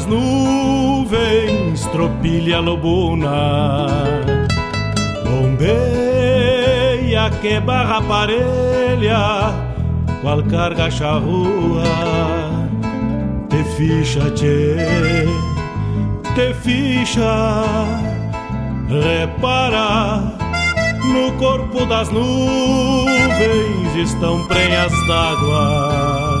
das nuvens, tropilha lobuna. Bombeia que barra parelha, qual carga charrua. Te ficha, tchê, te ficha, repara. No corpo das nuvens estão prenhas d'água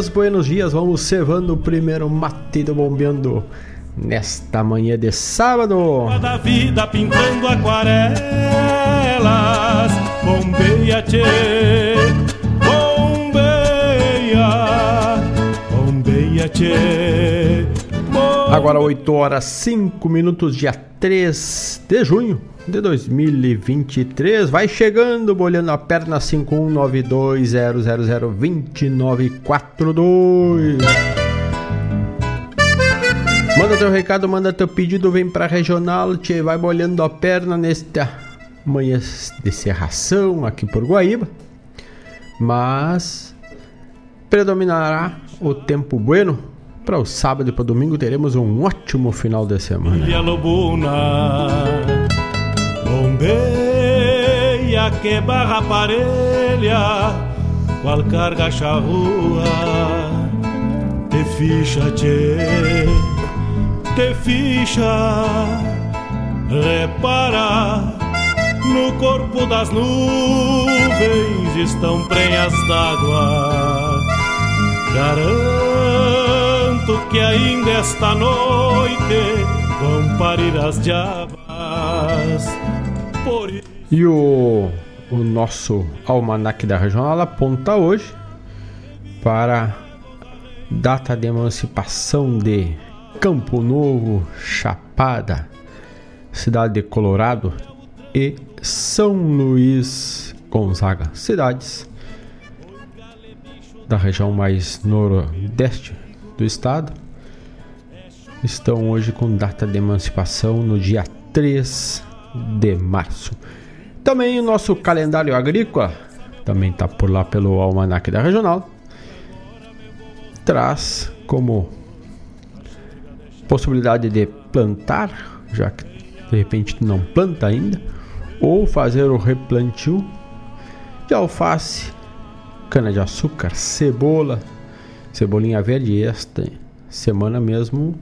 Dias, buenos dias. Vamos cevando o primeiro mate do bombeando nesta manhã de sábado. Da vida pintando aquarelas, bombeia tchê, bombeia, bombeia tchê. Agora 8 horas 5 minutos, dia 3 de junho de 2023. Vai chegando, bolhando a perna 51920002942. Manda teu recado, manda teu pedido, vem pra regional, te vai bolhando a perna nesta manhã de serração aqui por Guaíba. Mas predominará o tempo bueno para o sábado e para o domingo teremos um ótimo final de semana. Bombeia que barra parelha, qual carga charrua, te ficha, te, te ficha, repara, no corpo das nuvens estão prenhas d'água. Garanto que ainda esta noite vão parir as diabas. Por... E o, o nosso almanac da regional aponta hoje para data de emancipação de Campo Novo, Chapada, cidade de Colorado e São Luís Gonzaga, cidades da região mais nordeste do estado, estão hoje com data de emancipação no dia 3 de março. Também o nosso calendário agrícola, também está por lá pelo Almanac da Regional, traz como possibilidade de plantar, já que de repente não planta ainda, ou fazer o replantio de alface, cana-de-açúcar, cebola, cebolinha verde. Esta semana mesmo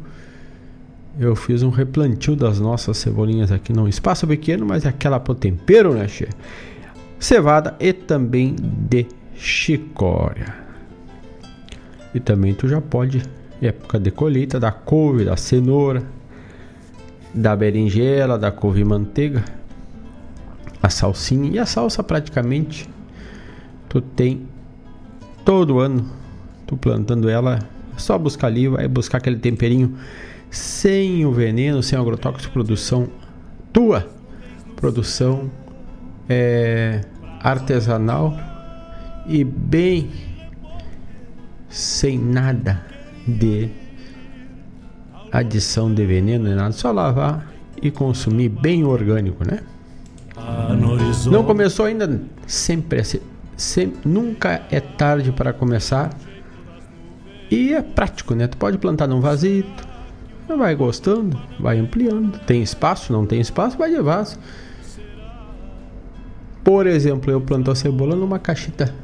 eu fiz um replantio das nossas cebolinhas aqui num espaço pequeno, mas é aquela pro tempero, né, che? Cevada e também de chicória. E também tu já pode, época de colheita, da couve, da cenoura, da berinjela, da couve manteiga, a salsinha e a salsa praticamente tu tem todo ano, tu plantando ela, é só buscar ali, vai buscar aquele temperinho sem o veneno, sem o agrotóxico, produção tua, produção é, artesanal e bem sem nada de adição de veneno, nada, só lavar e consumir bem orgânico, né? Não começou ainda, sempre, sempre nunca é tarde para começar. E é prático, né? Tu pode plantar num vasito, vai gostando, vai ampliando. Tem espaço, não tem espaço, vai de vaso. Por exemplo, eu planto a cebola numa caixita.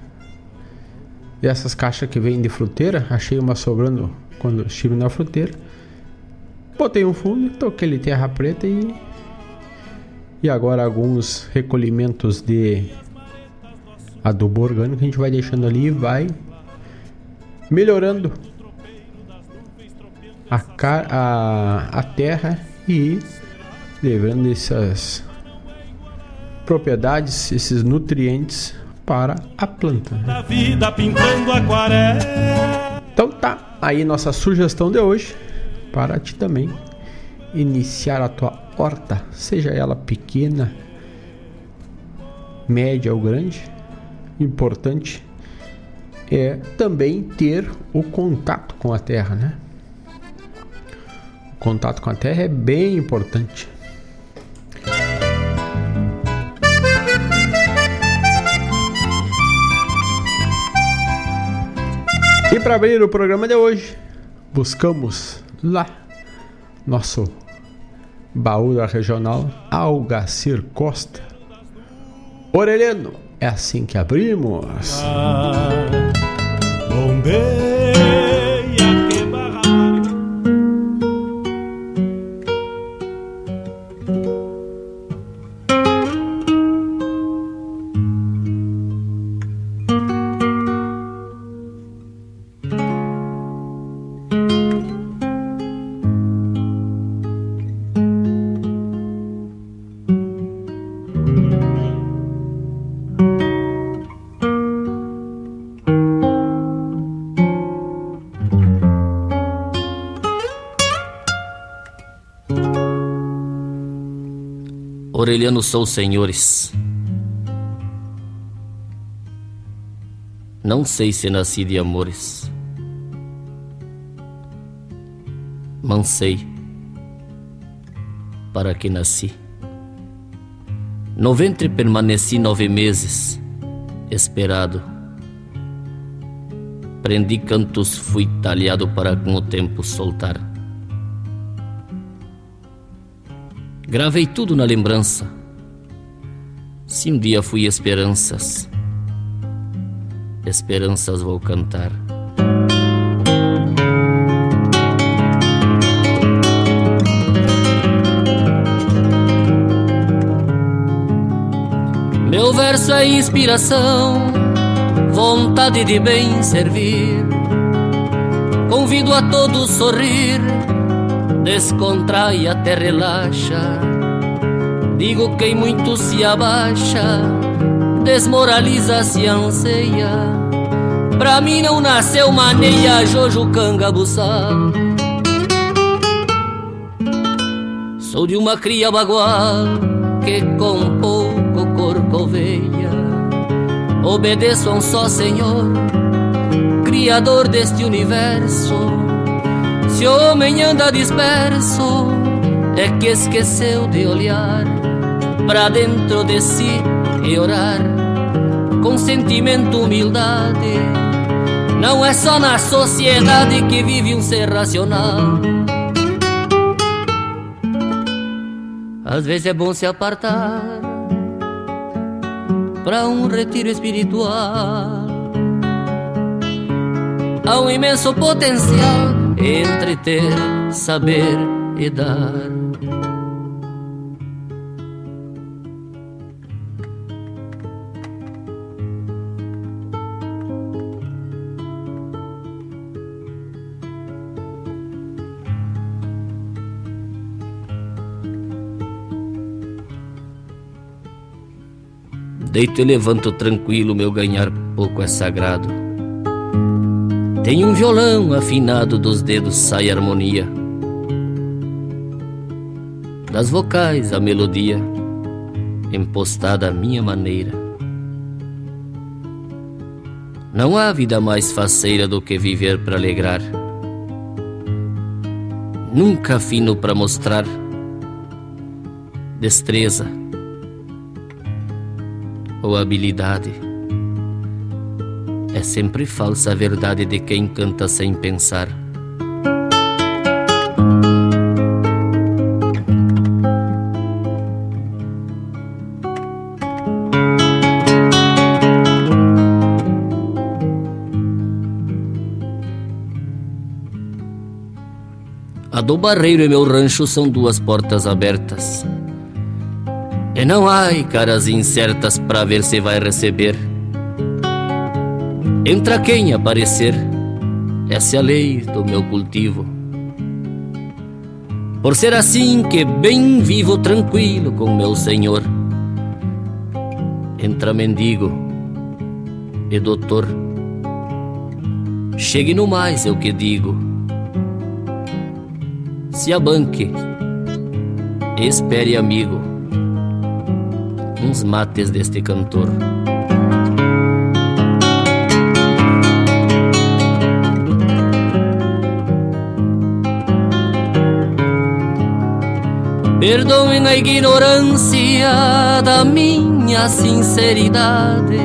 E essas caixas que vêm de fruteira, achei uma sobrando quando estive na fruteira. Botei um fundo, toquei ele terra preta e. E agora alguns recolhimentos de adubo orgânico a gente vai deixando ali e vai melhorando a, a, a terra e levando essas propriedades, esses nutrientes para a planta. Aquarela. Então tá, aí nossa sugestão de hoje para ti também iniciar a tua horta, seja ela pequena, média ou grande. Importante é também ter o contato com a terra, né? contato com a Terra é bem importante. E para abrir o programa de hoje, buscamos lá nosso baú da regional Algacir Costa. Orelhano, é assim que abrimos. Ah, Orelhano sou senhores. Não sei se nasci de amores. Mansei para que nasci. No ventre permaneci nove meses, esperado. Prendi cantos, fui talhado para com o tempo soltar. Gravei tudo na lembrança. Se um dia fui esperanças, esperanças vou cantar. Meu verso é inspiração, vontade de bem servir. Convido a todos sorrir descontrai até relaxa. Digo quem muito se abaixa, desmoraliza se anseia. Pra mim não nasceu maneia, Jojo Cangabuçal. Sou de uma cria bagual que com pouco corcoveia. Obedeço a um só Senhor, Criador deste universo se o homem anda disperso, é que esqueceu de olhar para dentro de si e orar com sentimento, humildade. Não é só na sociedade que vive um ser racional. Às vezes é bom se apartar para um retiro espiritual. Há um imenso potencial entre ter, saber e dar. Deito e levanto tranquilo, meu ganhar pouco é sagrado. Tem um violão afinado, dos dedos sai harmonia. Das vocais a melodia, empostada à minha maneira. Não há vida mais faceira do que viver para alegrar. Nunca fino para mostrar destreza ou habilidade sempre falsa a verdade de quem canta sem pensar. A do barreiro e meu rancho são duas portas abertas. E não há caras incertas para ver se vai receber. Entra quem aparecer, essa é a lei do meu cultivo. Por ser assim que bem vivo tranquilo com meu senhor. Entra mendigo e doutor. Chegue no mais, eu que digo. Se abanque, espere amigo, uns mates deste cantor. Perdoem a ignorância da minha sinceridade.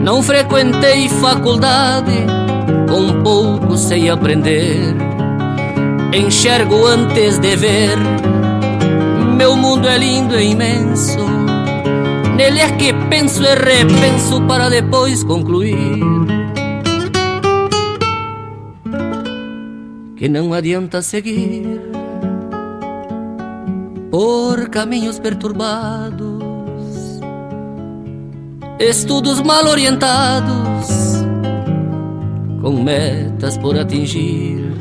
Não frequentei faculdade, com pouco sei aprender. Enxergo antes de ver. Meu mundo é lindo e imenso. Nele é que penso e repenso para depois concluir. Que não adianta seguir por caminhos perturbados, estudos mal orientados, com metas por atingir.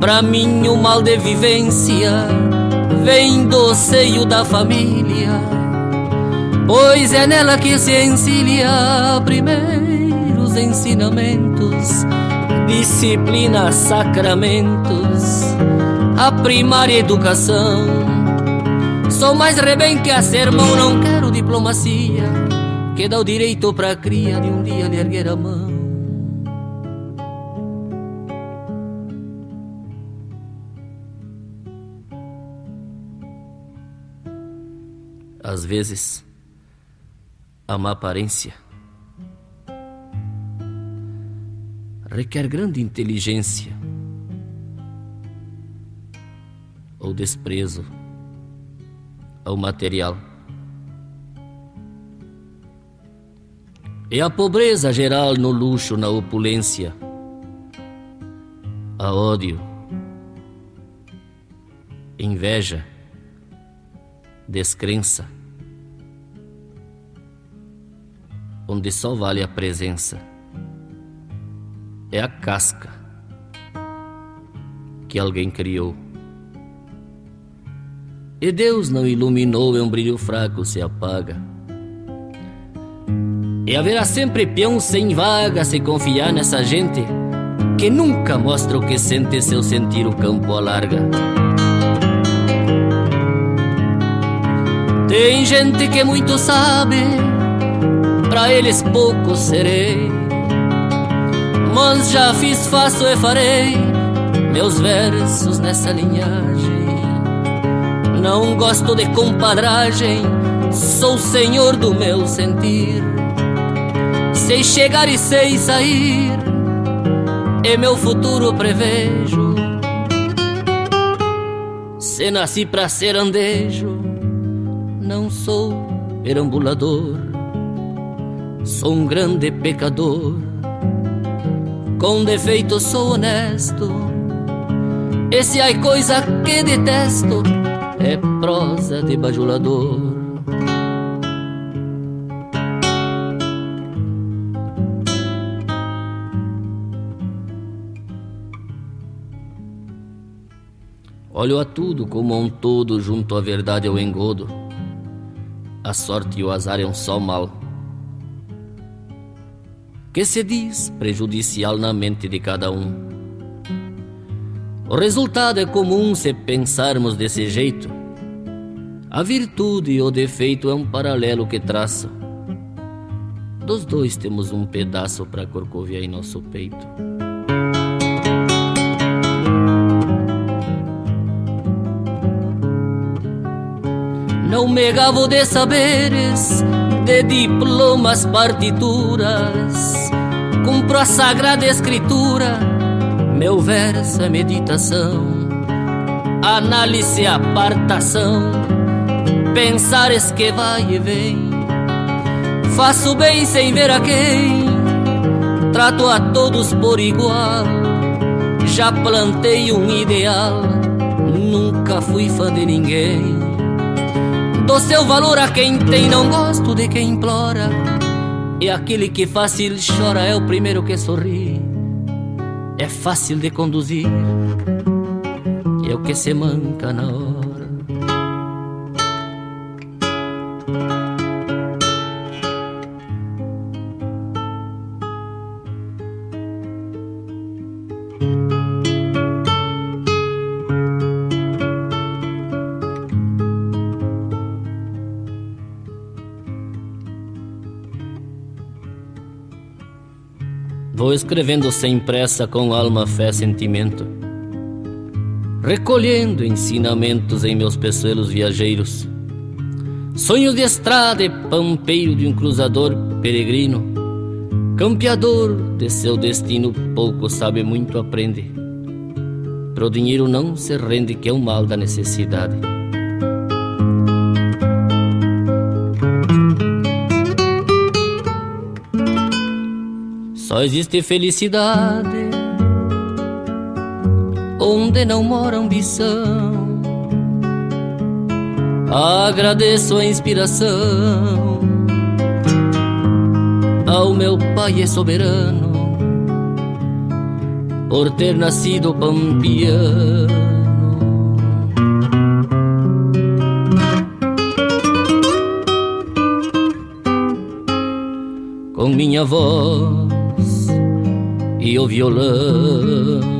Pra mim, o mal de vivência vem do seio da família, pois é nela que se encilha primeiros ensinamentos, disciplina, sacramentos, a primária educação Sou mais rebem que a sermão, não quero diplomacia que dá o direito pra cria de um dia lhe erguer a mão. Às vezes, a má aparência requer grande inteligência ou desprezo ao material. É a pobreza geral no luxo, na opulência, a ódio, inveja, descrença, onde só vale a presença. É a casca que alguém criou. E Deus não iluminou, é um brilho fraco, se apaga. E haverá sempre peão sem vaga se confiar nessa gente que nunca mostra o que sente seu sentir o campo alarga. Tem gente que muito sabe, pra eles pouco serei. Mas já fiz, faço e farei meus versos nessa linhagem. Não gosto de compadragem, sou senhor do meu sentir. Sei chegar e sei sair, e meu futuro prevejo. Se nasci pra ser andejo, não sou perambulador, sou um grande pecador. Com defeito sou honesto, e se há coisa que detesto, é prosa de bajulador. Olho a tudo como a um todo, junto à verdade ao engodo. A sorte e o azar é um só mal. Que se diz prejudicial na mente de cada um. O resultado é comum se pensarmos desse jeito. A virtude e o defeito é um paralelo que traça. Dos dois temos um pedaço para corcoviar em nosso peito. Não me gavo de saberes, de diplomas, partituras. Cumpro a sagrada escritura meu verso é meditação, análise, apartação, pensares que vai e vem. Faço bem sem ver a quem, trato a todos por igual. Já plantei um ideal, nunca fui fã de ninguém. Dou seu valor a quem tem, não gosto de quem implora. E aquele que fácil chora é o primeiro que sorri é fácil de conduzir, é o que se manca na hora. Escrevendo sem pressa, com alma, fé, sentimento, recolhendo ensinamentos em meus peçoelos viajeiros, sonhos de estrada e pampeiro de um cruzador peregrino, campeador de seu destino, pouco sabe, muito aprende. Pro dinheiro não se rende, que é o mal da necessidade. Existe felicidade onde não mora ambição. Agradeço a inspiração ao meu Pai é soberano por ter nascido pampiano. Com minha voz e o violão.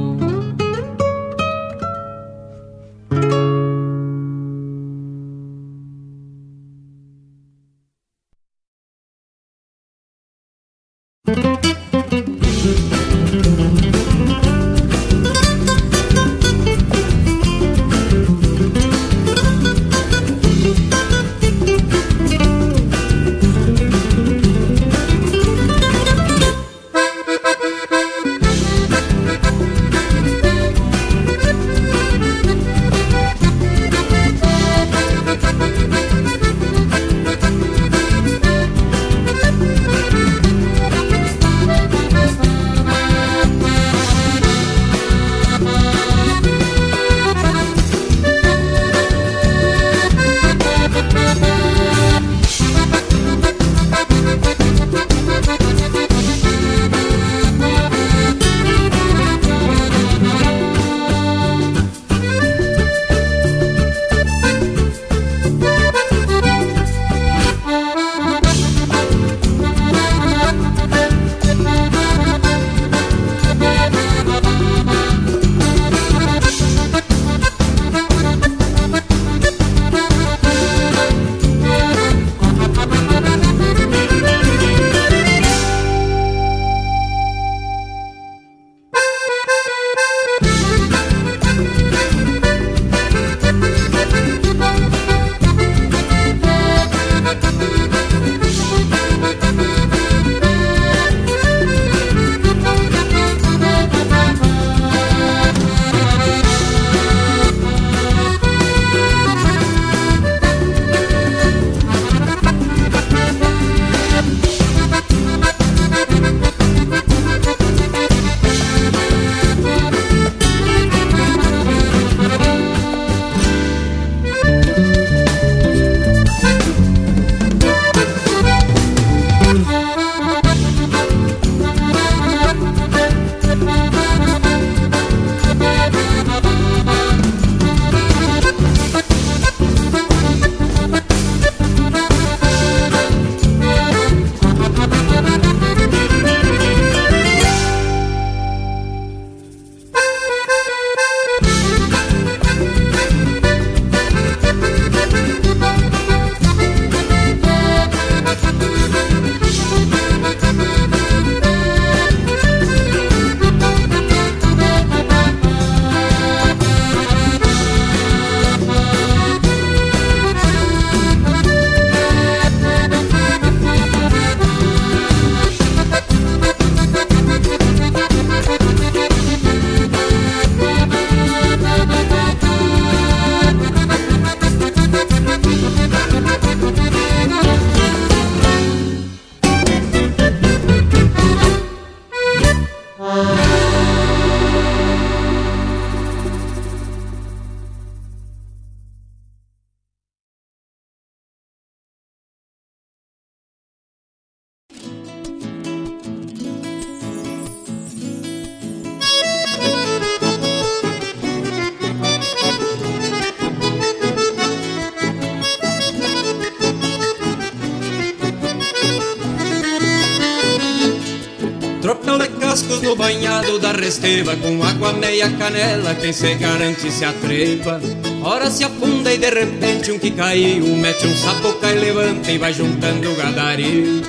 Esteva com água meia canela, quem se garante se atreva. Ora se afunda e de repente um que caiu, mete um sapo, cai, levanta e vai juntando o gadario.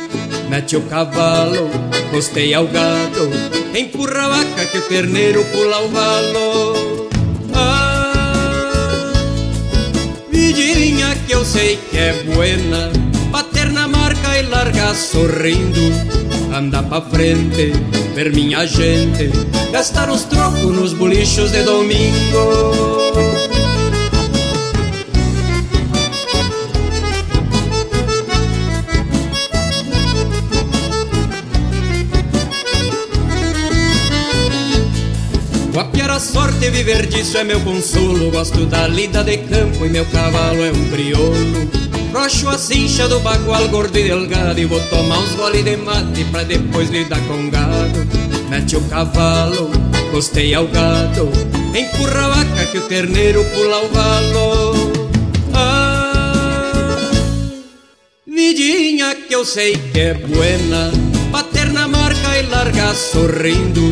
Mete o cavalo, costeia o gado, empurra a vaca que o terneiro pula o valo. Ah, vidinha que eu sei que é buena, bater na marca e largar sorrindo anda pra frente, ver minha gente gastar os trocos nos bolichos de domingo. Guapiar a sorte, viver disso é meu consolo. Gosto da lida de campo e meu cavalo é um crioulo. Rocho a cincha do bagual gordo e delgado E vou tomar uns gole de mate pra depois lidar com gado. Mete o cavalo, costeia o gado Empurra a vaca que o terneiro pula o valo Ah, vidinha que eu sei que é buena Bater na marca e largar sorrindo.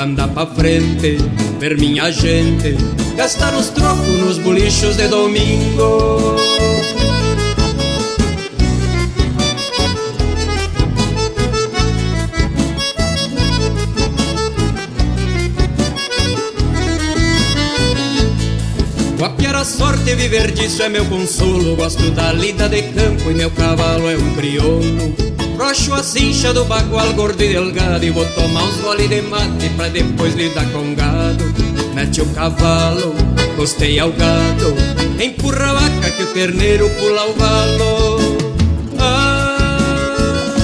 Anda pra frente, ver minha gente Gastar os trocos nos bolichos de domingo a sorte viver disso é meu consolo. Gosto da lida de campo e meu cavalo é um crioulo. Rocho a cincha do bagual gordo e delgado E vou tomar uns gole de mate pra depois lidar com gado Mete o cavalo, costeia o gado Empurra a vaca que o terneiro pula o valo Ah,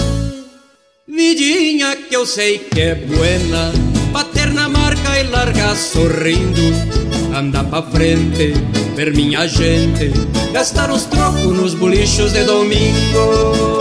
vidinha que eu sei que é buena Bater na marca e largar sorrindo Andar pra frente, ver minha gente Gastar os trocos nos bolichos de domingo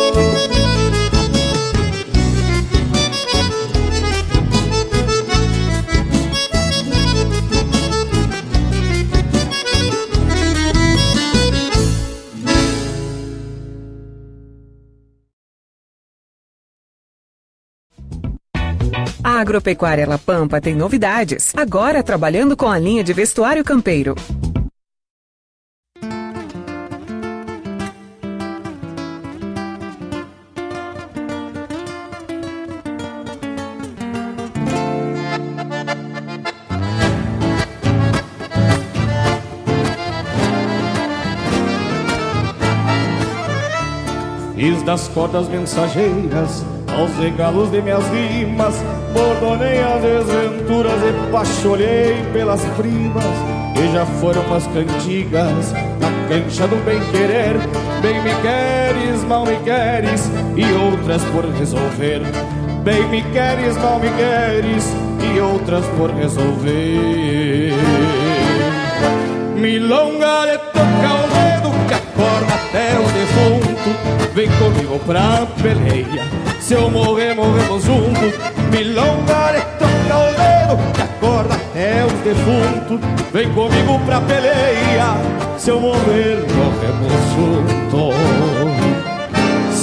A Agropecuária La Pampa tem novidades. Agora trabalhando com a linha de vestuário campeiro. Das cordas mensageiras aos regalos de minhas rimas Bordonei as desventuras e pacholhei pelas primas E já foram umas cantigas na cancha do bem-querer Bem me queres, mal me queres e outras por resolver. Bem me queres, mal me queres e outras por resolver. Milonga de toca acorda até o defunto. Vem comigo pra peleia. Se eu morrer, morremos juntos. Milonga de toca o dedo Que acorda até os defuntos. Vem comigo pra peleia. Se eu morrer, morremos juntos.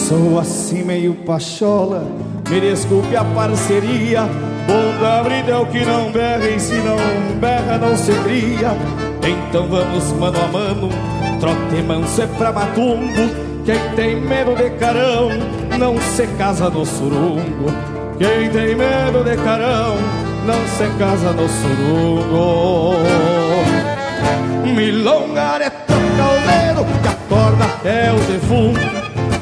Sou assim meio pachola. Me desculpe a parceria Bom cabrito é o que não berra E se não berra não se cria. Então vamos mano a mano Trote manso é pra matumbo. Quem tem medo de carão Não se casa no surungo. Quem tem medo de carão Não se casa no surungo. Milonga de toca o dedo Que acorda até o defunto.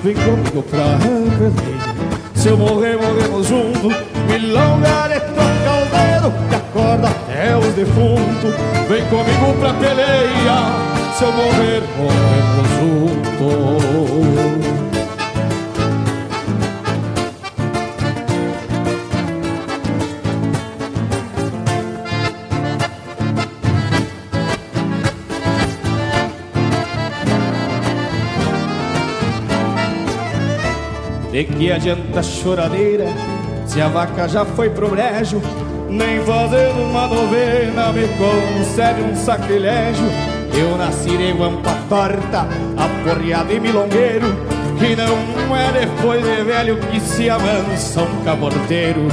Vem comigo pra peleia Se eu morrer, morremos juntos Milonga de toca o dedo Que acorda até o defunto Vem comigo pra peleia. Se eu morrer, morremos juntos. De que adianta choradeira se a vaca já foi pro brejo? Nem fazendo uma novena me concede um sacrilégio. Eu nasci de guampa torta, aporreado e milongueiro E não é depois de velho que se amansa um caborteiro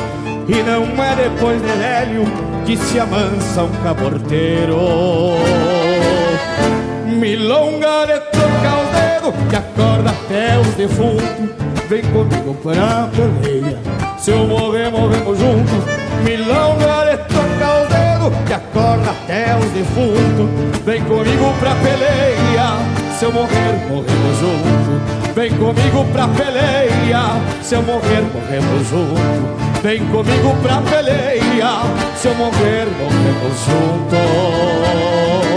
E não é depois de velho que se amansa um caborteiro Milonga de trocar os dedos que acorda até os defuntos Vem comigo pra peleia. Se eu morrer, morremos juntos. Trocar os dedos que acorda até os defuntos. Vem comigo pra peleia. Se eu morrer, morremos juntos. Vem comigo pra peleia. Se eu morrer, morremos juntos. Vem comigo pra peleia. Se eu morrer, morremos juntos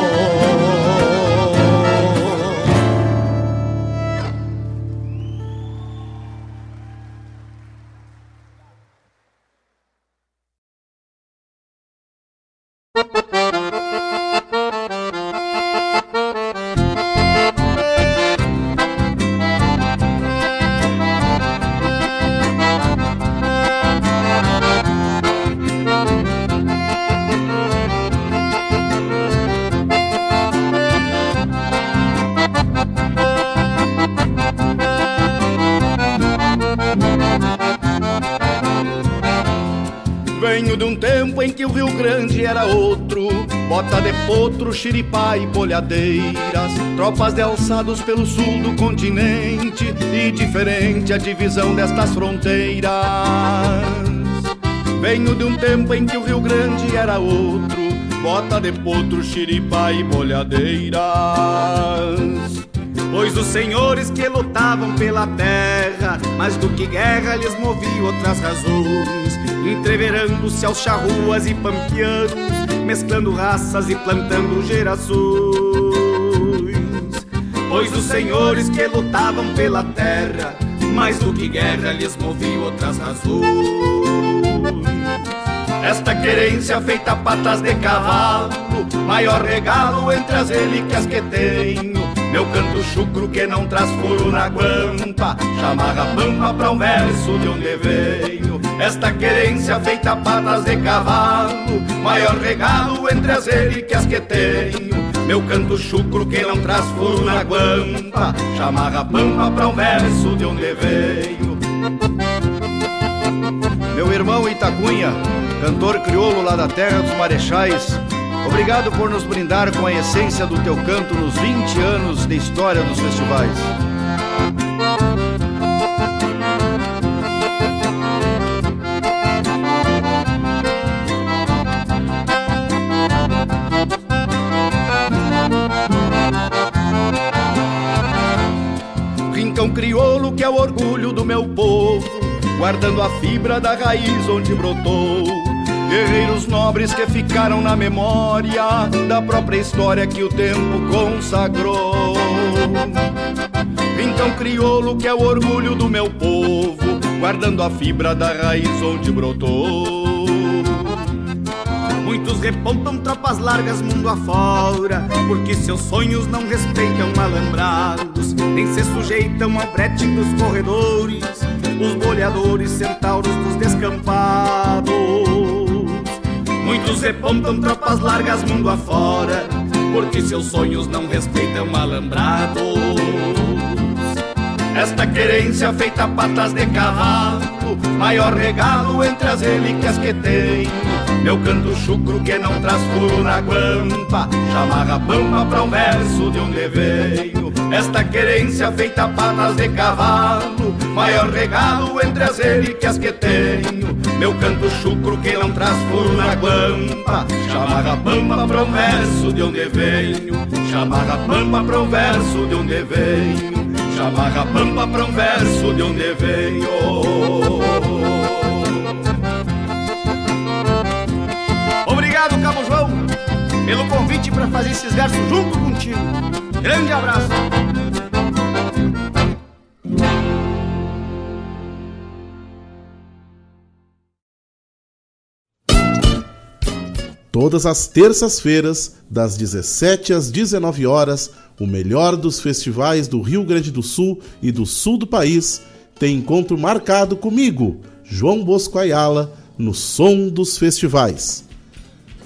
potro, xiripá e bolhadeiras Tropas de alçados pelo sul do continente E diferente a divisão destas fronteiras Venho de um tempo em que o Rio Grande era outro bota de potro, xiripa e bolhadeiras. Pois os senhores que lutavam pela terra, mais do que guerra lhes movia outras razões, entreverando-se aos charruas e pampianos, mesclando raças e plantando gerações. Pois os senhores que lutavam pela terra, mais do que guerra lhes movia outras razões. Esta querência feita patas de cavalo, maior regalo entre as relíquias que tenho. Meu canto chucro que não traz furo na guampa, chamarra pampa pra um verso de onde veio. Esta querência feita patas de cavalo, maior regalo entre as relíquias que tenho. Meu canto chucro que não traz furo na guampa, chamarra pampa pra um verso de onde veio. Meu irmão Itacunha, cantor crioulo lá da terra dos Marechais, obrigado por nos brindar com a essência do teu canto nos 20 anos de história dos festivais. Que é o orgulho do meu povo guardando a fibra da raiz onde brotou. Guerreiros nobres que ficaram na memória da própria história que o tempo consagrou. Então crioulo que é o orgulho do meu povo, guardando a fibra da raiz onde brotou. Muitos repontam tropas largas mundo afora, porque seus sonhos não respeitam alambrados, nem se sujeitam ao brete dos corredores os boleadores centauros dos descampados. Muitos repontam tropas largas mundo afora, porque seus sonhos não respeitam alambrados. Esta querência feita patas de cavalo, maior regalo entre as relíquias que tenho. Meu canto chucro que não traz furo na guampa, chamarra pampa pra um verso de onde veio. Esta querência feita patas de cavalo, maior regalo entre as relíquias que tenho. Meu canto chucro que não traz furo na guampa, chamarra pampa pra um verso de onde venho. Chamarra pampa pra um verso de onde venho. Chamarra pampa pra um verso de onde venho. Cabo João, pelo convite para fazer esses versos junto contigo. Grande abraço. Todas as terças-feiras, das 17 às 19 horas, o melhor dos festivais do Rio Grande do Sul e do sul do país tem encontro marcado comigo, João Bosco Ayala, no Som dos Festivais.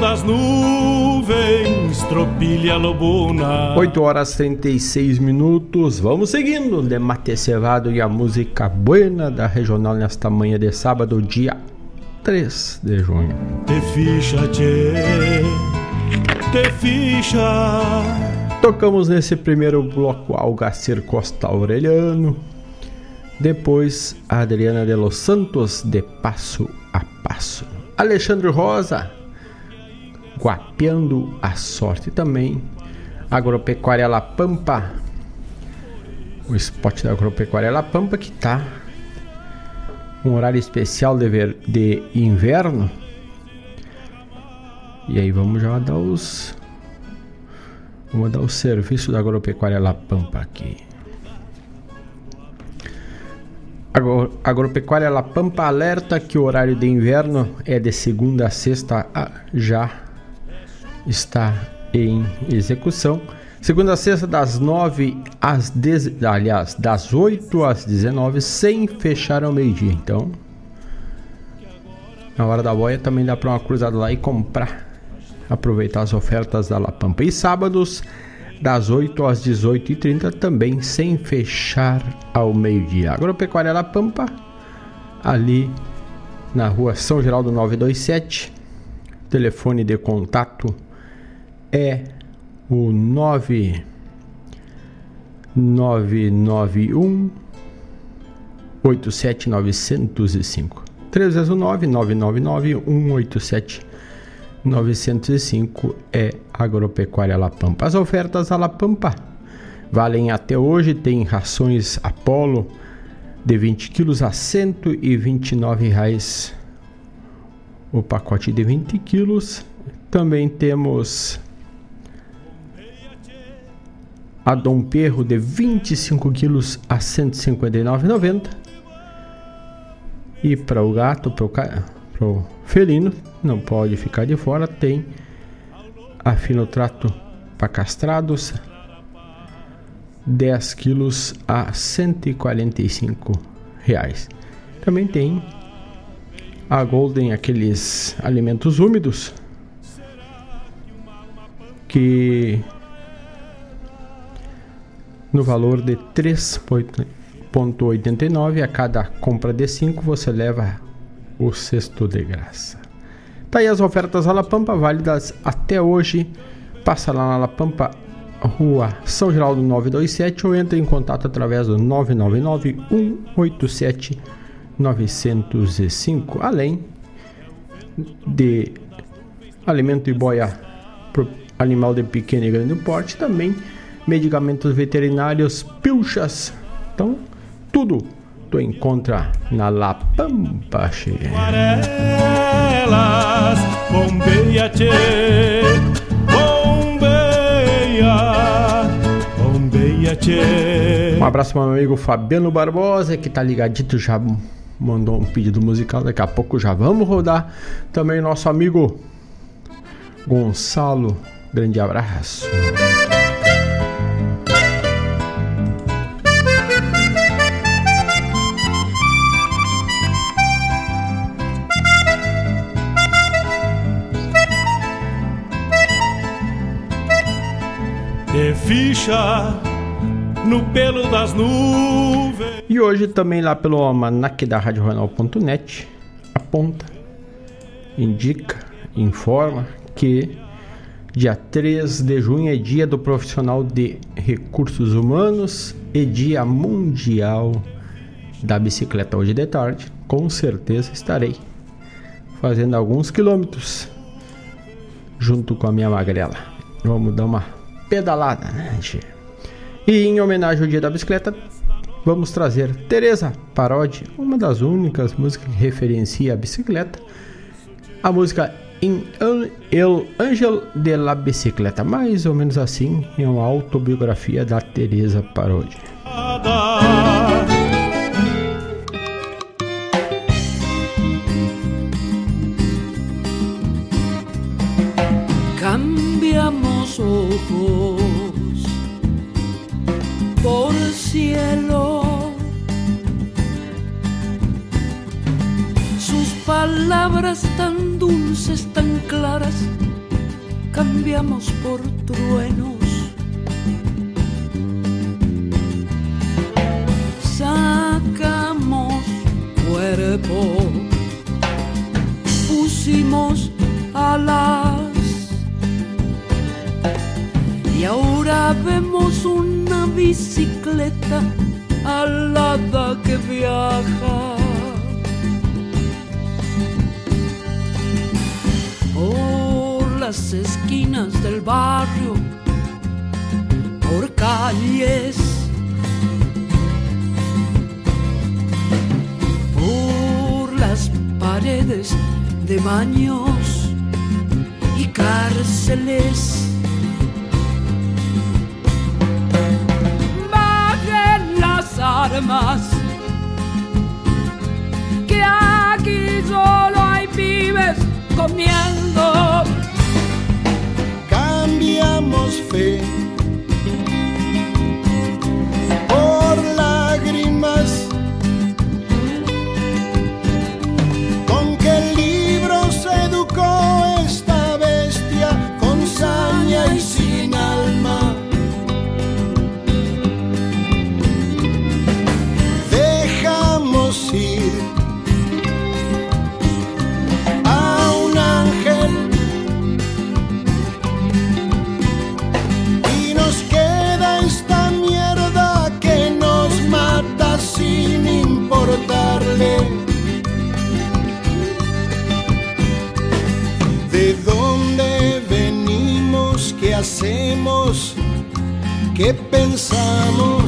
das nuvens, tropilha lobuna. 8 horas 36 minutos. Vamos seguindo. De mate cevado e a música buena da regional nesta manhã de sábado, dia 3 de junho. Te ficha, tchê, te ficha. Tocamos nesse primeiro bloco Algacir Costa Aureliano. Depois Adriana de Los Santos de Passo a Passo. Alexandre Rosa, Guapeando a Sorte também. Agropecuária La Pampa. O spot da Agropecuária La Pampa que tá um horário especial de, ver, de inverno. E aí vamos já dar os Vamos dar o serviço da Agropecuária La Pampa aqui. Agro, Agropecuária La Pampa alerta que o horário de inverno é de segunda a sexta, ah, já está em execução. Segunda a sexta, das 9 às 10, aliás, das 8 às 19, sem fechar ao meio-dia. Então, na hora da boia também dá para uma cruzada lá e comprar. Aproveitar as ofertas da La Pampa. E sábados, das 8 às 18h30, também sem fechar ao meio-dia. Agropecuária La Pampa, ali na rua São Geraldo 927. Telefone de contato é o 9 991 87905 3 vezes o 9 999 187 905 é Agropecuária La Pampa. As ofertas da La Pampa valem até hoje, tem rações Apollo de 20 quilos a 129 reais o pacote de 20 quilos. Também temos a Dom Perro de 25 quilos a R$ 159,90. E para o gato, para o felino, não pode ficar de fora, tem afinotrato para castrados 10 quilos a 145 reais. Também tem a Golden, aqueles alimentos úmidos que no valor de 3,89 a cada compra de 5 você leva o cesto de graça. Tá aí as ofertas da La Pampa válidas até hoje. Passa lá na La Pampa, Rua São Geraldo 927 ou entre em contato através do 999 187 905, além de alimento e boia pro animal de pequeno e grande porte, também medicamentos veterinários, pilchas. Então, tudo tu encontra na La Pampa. Aquarelas, bombeia, tchê, bombeia, bombeia, tchê. Um abraço para meu amigo Fabiano Barbosa, que tá ligadito, já mandou um pedido musical. Daqui a pouco já vamos rodar. Também nosso amigo Gonçalo, grande abraço. De ficha no pelo das nuvens. E hoje também lá pelo almanac da RadioJornal.net aponta, indica, informa que Dia 3 de junho é dia do profissional de recursos humanos e dia mundial da bicicleta. Hoje de tarde, com certeza estarei fazendo alguns quilômetros junto com a minha magrela. Vamos dar uma pedalada, né? E em homenagem ao dia da bicicleta, vamos trazer Teresa Parodi, uma das únicas músicas que referencia a bicicleta. A música em El Angel de la Bicicleta, mais ou menos assim, é uma autobiografia da Teresa Parodi. Cambiamos ojos por cielo. Sus palabras tan dulces, tan claras, cambiamos por truenos. Sacamos cuerpo, pusimos alas. Y ahora vemos una bicicleta alada que viaja. Por las esquinas del barrio, por calles, por las paredes de baños y cárceles. Armas, que aquí solo hay pibes comiendo. Cambiamos fe que pensamos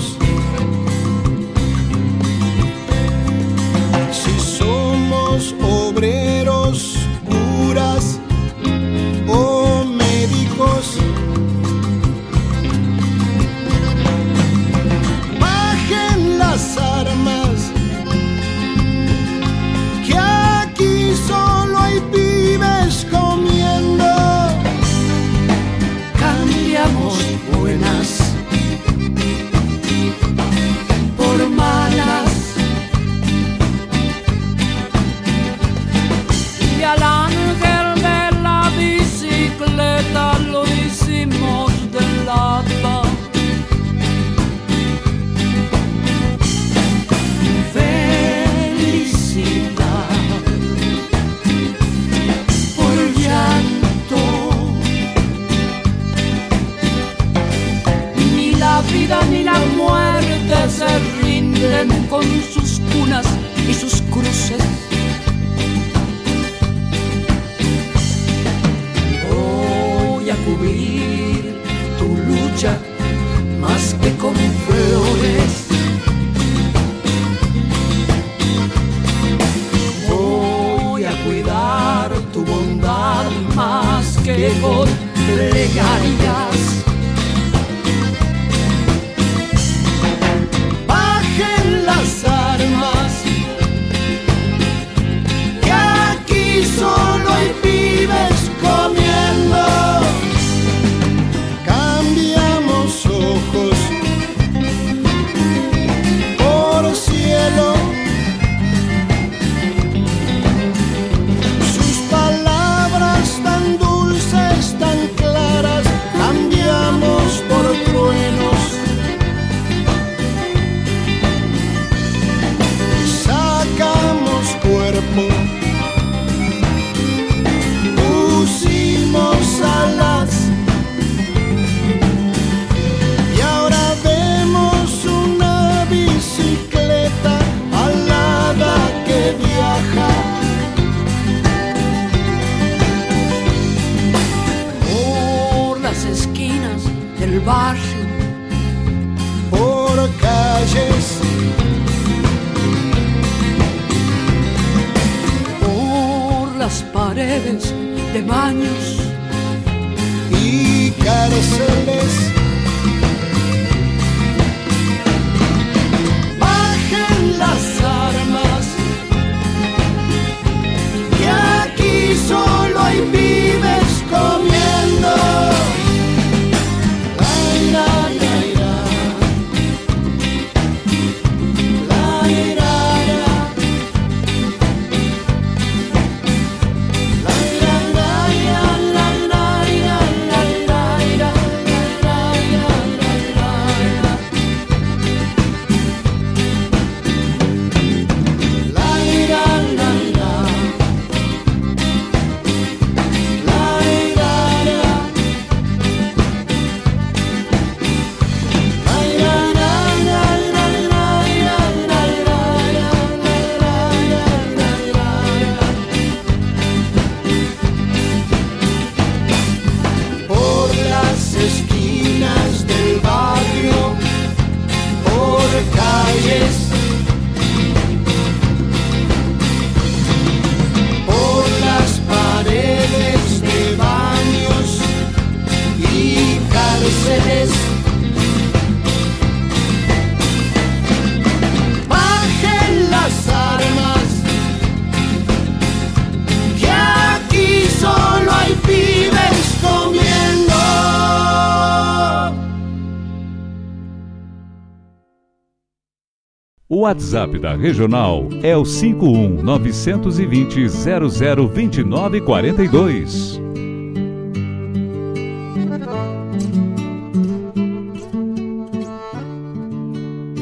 WhatsApp da Regional é o 51 920 0029 42.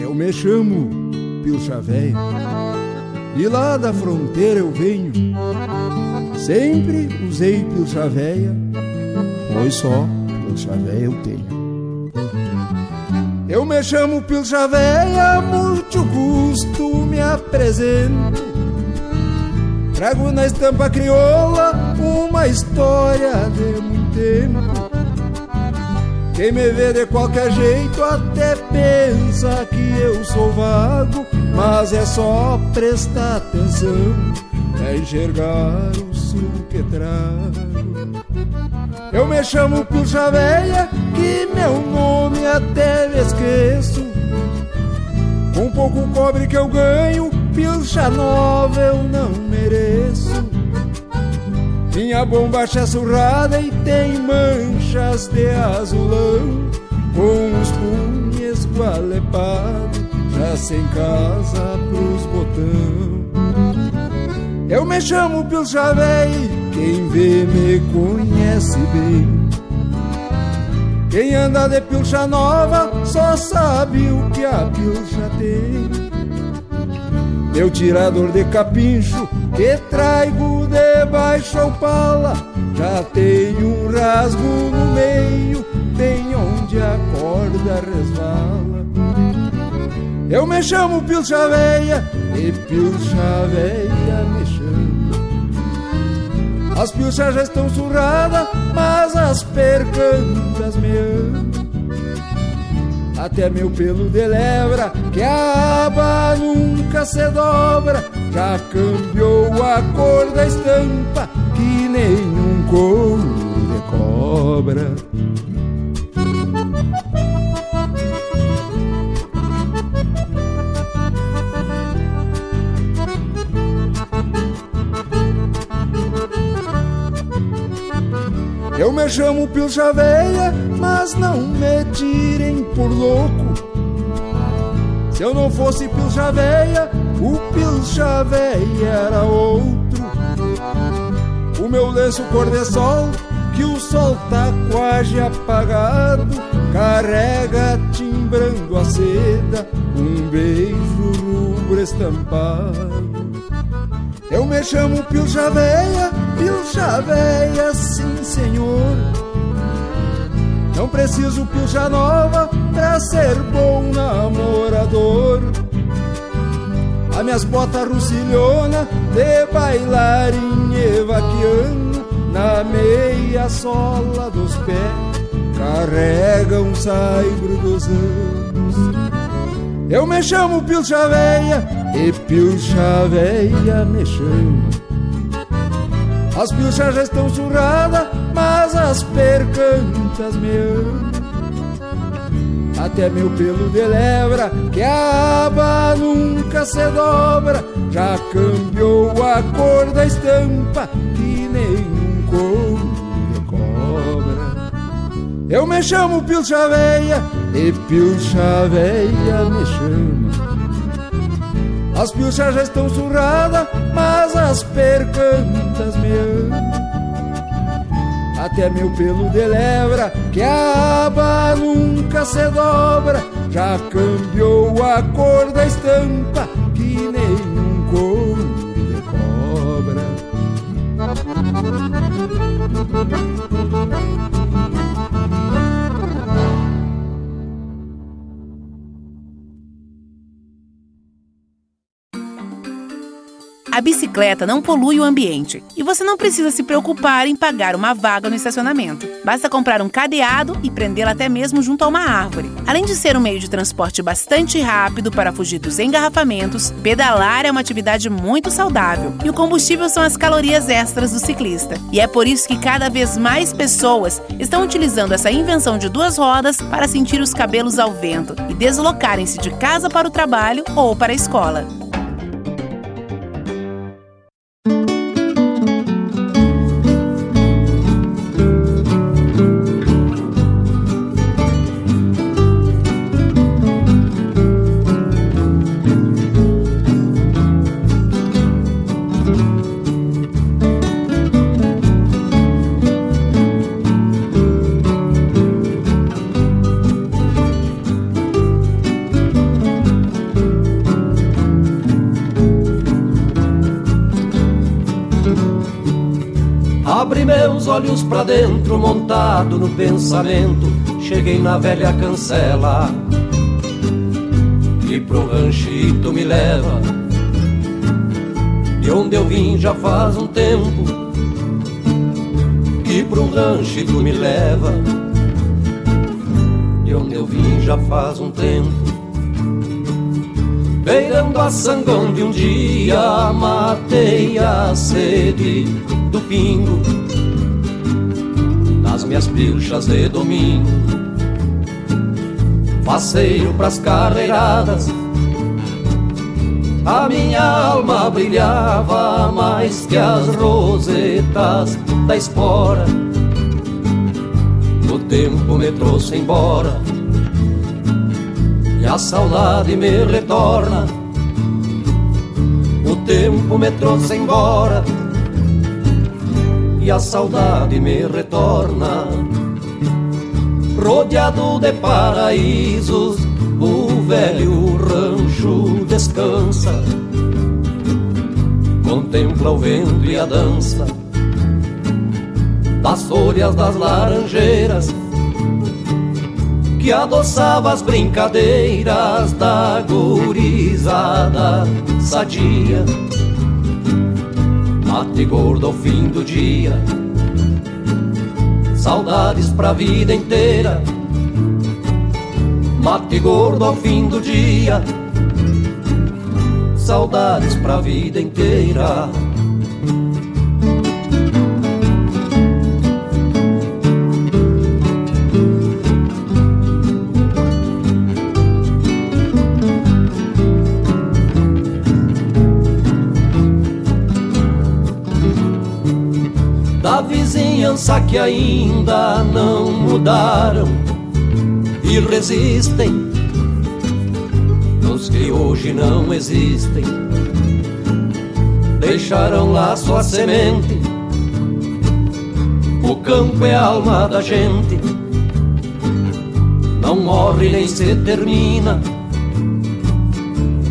Eu me chamo Pilcha Véia e lá da fronteira eu venho. Sempre usei Pilcha Véia, pois só Pilcha Véia eu tenho. Eu me chamo Pilcha Véia, muito custo me apresento. Trago na estampa crioula uma história de muito tempo. Quem me vê de qualquer jeito até pensa que eu sou vago, mas é só prestar atenção pra enxergar o sul que trago. Eu me chamo Puxa Véia, que meu nome até me esqueço. Com pouco cobre que eu ganho, pilcha nova eu não mereço. Minha bombacha é surrada e tem manchas de azulão. Com os punhos gualepados, já sem casa pros botão. Eu me chamo Pilcha Véi, quem vê me conhece bem Quem anda de pilcha nova só sabe o que a pilcha tem. Meu tirador de capincho que traigo debaixo ao pala. Já tem um rasgo no meio, bem onde a corda resvala. Eu me chamo Pilcha Véia e Pilcha Véia me chama As pilchas já estão surradas, mas as percantas me amam até meu pelo de lebra, que a aba nunca se dobra, já cambiou a cor da estampa, que nenhum couro de cobra. Eu me chamo Pilcha Véia, mas não me tirem por louco. Se eu não fosse Pilcha Véia, o Pilcha Véia era outro. O meu lenço cor de sol, que o sol tá quase apagado, carrega timbrando a seda, um beijo rubro estampado. Eu me chamo Pilcha Véia, Pilcha Véia, sim senhor. Não preciso pilcha nova pra ser bom namorador. As minhas botas russilhona de bailarinho vaquiano na meia sola dos pés carrega um saibro dos anos. Eu me chamo Pilcha Véia e Pilcha Véia me chama. As pilchas já estão surradas, mas as percantas me amam. Até meu pelo de lebra, que a aba nunca se dobra, já cambiou a cor da estampa, que nem um couro de cobra. Eu me chamo Pilcha Veia, e Pilcha Veia me chama. As pilchas já estão surradas, mas as percantas Até meu pelo de lebra, que a aba nunca se dobra, já cambiou a cor da estampa, que nem um couro de cobra. A bicicleta não polui o ambiente e você não precisa se preocupar em pagar uma vaga no estacionamento. Basta comprar um cadeado e prendê-la até mesmo junto a uma árvore. Além de ser um meio de transporte bastante rápido para fugir dos engarrafamentos, pedalar é uma atividade muito saudável e o combustível são as calorias extras do ciclista. E é por isso que cada vez mais pessoas estão utilizando essa invenção de duas rodas para sentir os cabelos ao vento e deslocarem-se de casa para o trabalho ou para a escola. Meus olhos pra dentro, montado no pensamento. Cheguei na velha cancela. E pro ranchito me leva. De onde eu vim já faz um tempo. Que pro ranchito me leva. De onde eu vim já faz um tempo. Beirando a sangão de um dia, matei a sede do pingo minhas pilchas de domingo. Passeio pras carreiradas, a minha alma brilhava mais que as rosetas da espora. O tempo me trouxe embora e a saudade me retorna. O tempo me trouxe embora a saudade me retorna. Rodeado de paraísos, o velho rancho descansa. Contempla o vento e a dança das folhas das laranjeiras que adoçava as brincadeiras da gurizada sadia mate gordo ao fim do dia. Saudades pra vida inteira. Mate gordo ao fim do dia. Saudades pra vida inteira. Vizinhança que ainda não mudaram e resistem nos que hoje não existem. Deixaram lá sua semente. O campo é a alma da gente, não morre nem se termina.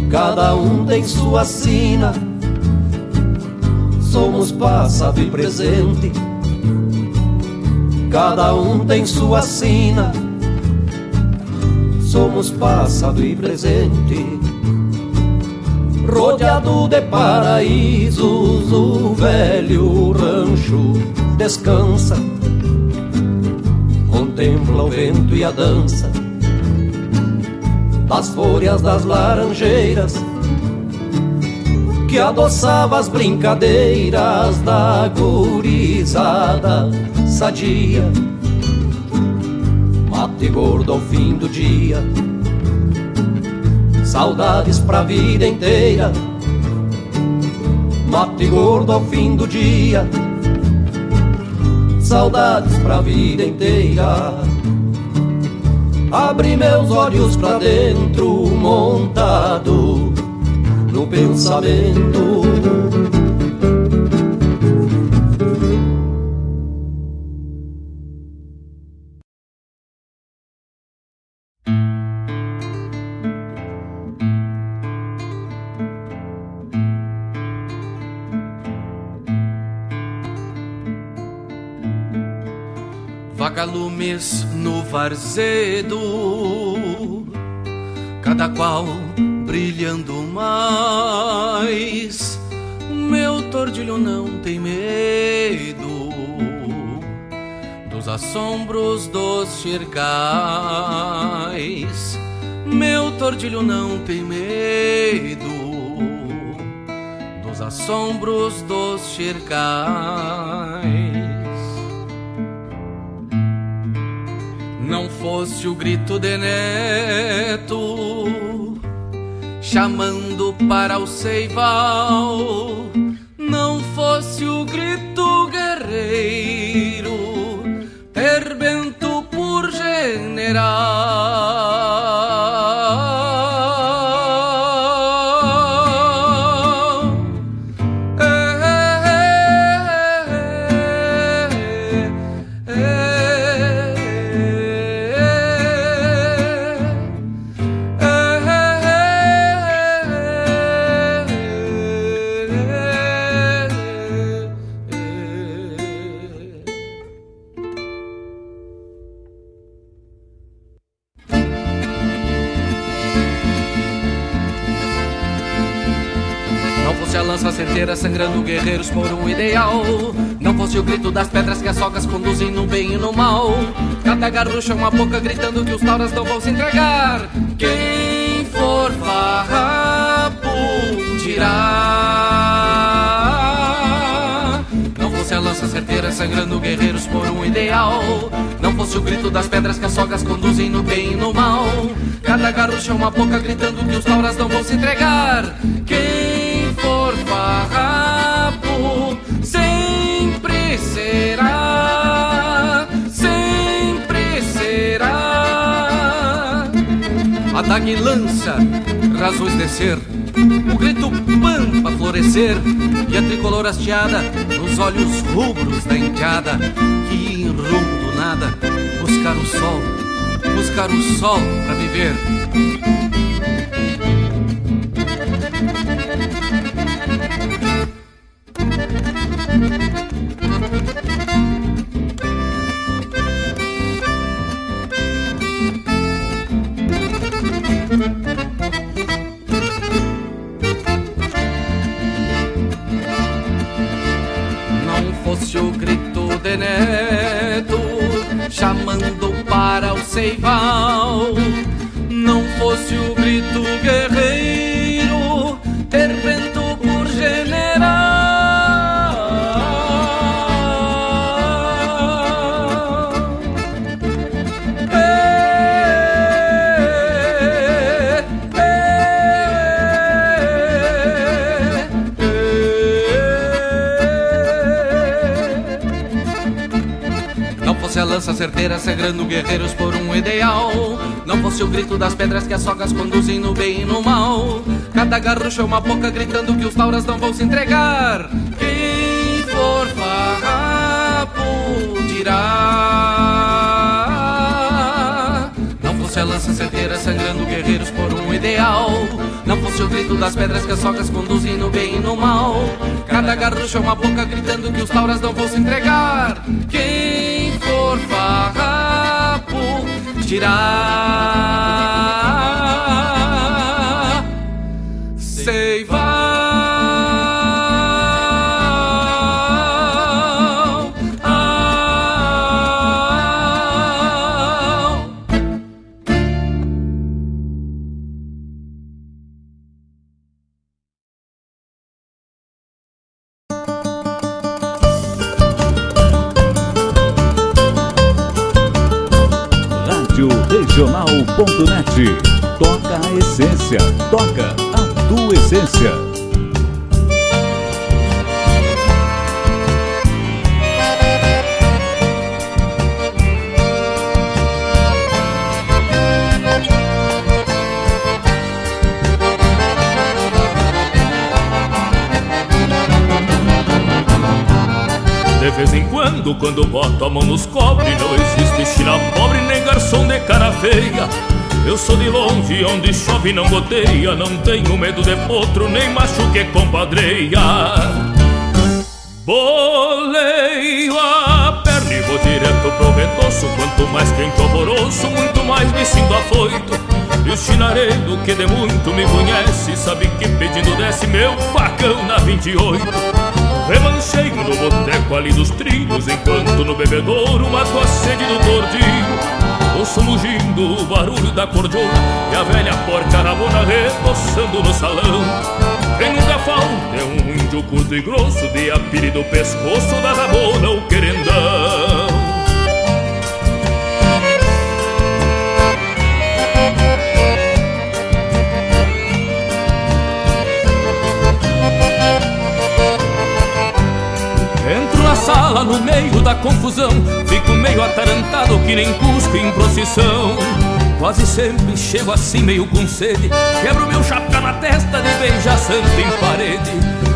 Cada um tem sua sina. Somos passado e presente cada um tem sua sina. Somos passado e presente, rodeado de paraísos, o velho rancho descansa, contempla o vento e a dança das folhas das laranjeiras que adoçava as brincadeiras da gurizada sadia. Mate gordo ao fim do dia, saudades pra vida inteira. Mate gordo ao fim do dia, saudades pra vida inteira. Abri meus olhos pra dentro, montado no pensamento. No varzedo, cada qual brilhando mais. Meu tordilho não tem medo dos assombros dos xergais. Meu tordilho não tem medo dos assombros dos xergais. Não fosse o grito de neto chamando para o seival. Não fosse o grito guerreiro, ter bento por general. Sangrando guerreiros por um ideal. Não fosse o grito das pedras que as socas conduzem no bem e no mal. Cada garrucha uma boca gritando que os tauras não vão se entregar. Quem for farrapo dirá. Não fosse a lança certeira sangrando guerreiros por um ideal. Não fosse o grito das pedras que as sogas conduzem no bem e no mal. Cada garrucha uma boca gritando que os tauras não vão se entregar. Quem farrapo sempre será, sempre será. Adaga e lança, razões descer, o grito pampa florescer e a tricolor hasteada nos olhos rubros da indiada que em rumo do nada buscar o sol, buscar o sol para viver. Sangrando guerreiros por um ideal. Não fosse o grito das pedras que as sogas conduzem no bem e no mal. Cada garrucha é uma boca gritando que os tauras não vão se entregar. Quem for farrapo dirá. Não fosse a lança certeira sangrando guerreiros por um ideal. Não fosse o grito das pedras que as sogas conduzem no bem e no mal. Cada garrucha é uma boca gritando que os tauras não vão se entregar. Quem for farrapo dirá. Sei vai. De vez em quando, quando boto a mão nos cobre Não existe china pobre nem garçom de cara feia. Eu sou de longe, onde chove não goteia Não tenho medo de potro, nem macho que compadreia Boleio a perna e vou direto pro ventoso Quanto mais quente alvoroço, muito mais me sinto afoito. E o chinareiro que de muito me conhece Sabe que pedindo desce meu facão na 28 Remanchei no boteco ali dos trilhos Enquanto no bebedouro mato a sede do gordinho Ouço mugindo o barulho da cordiona E a velha porca rabona reboçando no salão. Quem nunca falta é um índio curto e grosso De apire do pescoço da rabona o querendão sala no meio da confusão. Fico meio atarantado que nem cusco em procissão. Quase sempre chego assim meio com sede. Quebro meu chapéu na testa de beijar santo em parede.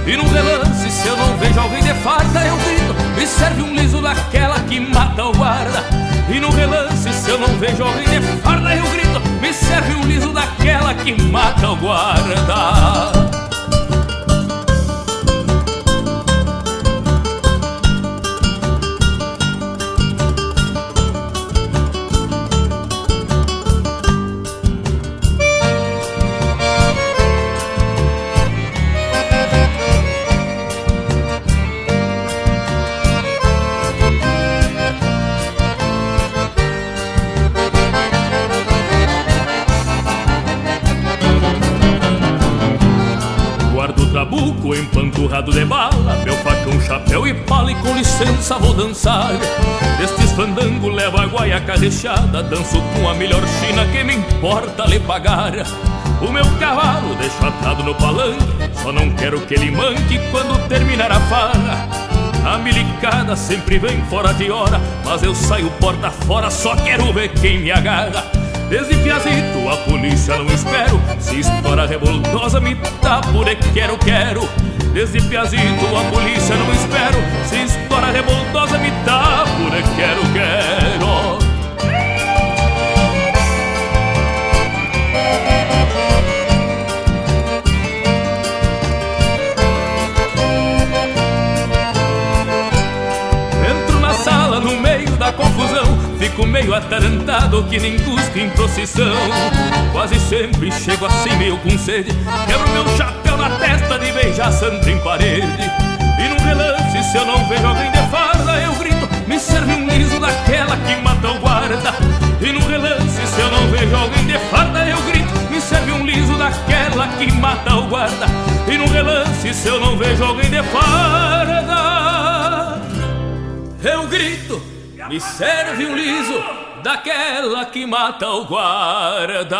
E num relance se eu não vejo alguém de farda eu grito Me serve um liso daquela que mata o guarda. E no relance se eu não vejo alguém de farda eu grito Me serve um liso daquela que mata o guarda licença vou dançar. Destes fandango levo a guaiaca recheada Danço com a melhor china que me importa lhe pagar. O meu cavalo deixo atado no palanque Só não quero que ele manque quando terminar a farra. A milicada sempre vem fora de hora Mas eu saio porta fora, só quero ver quem me agarra. Desde piazito a polícia não espero Se estoura revoltosa me dá por quero, quero. Desde piazito a polícia não espero Se estoura revoltosa me dá por quero, quero. Entro na sala no meio da confusão Fico meio atarantado que nem cusco em procissão. Quase sempre chego assim meio com sede Quebro meu chapéu na testa de beijar santo em parede E num relance se eu não vejo alguém de farda Eu grito, me serve um liso daquela que mata o guarda E num relance se eu não vejo alguém de farda Eu grito, me serve um liso daquela que mata o guarda E num relance se eu não vejo alguém de farda Eu grito, me serve um liso daquela que mata o guarda.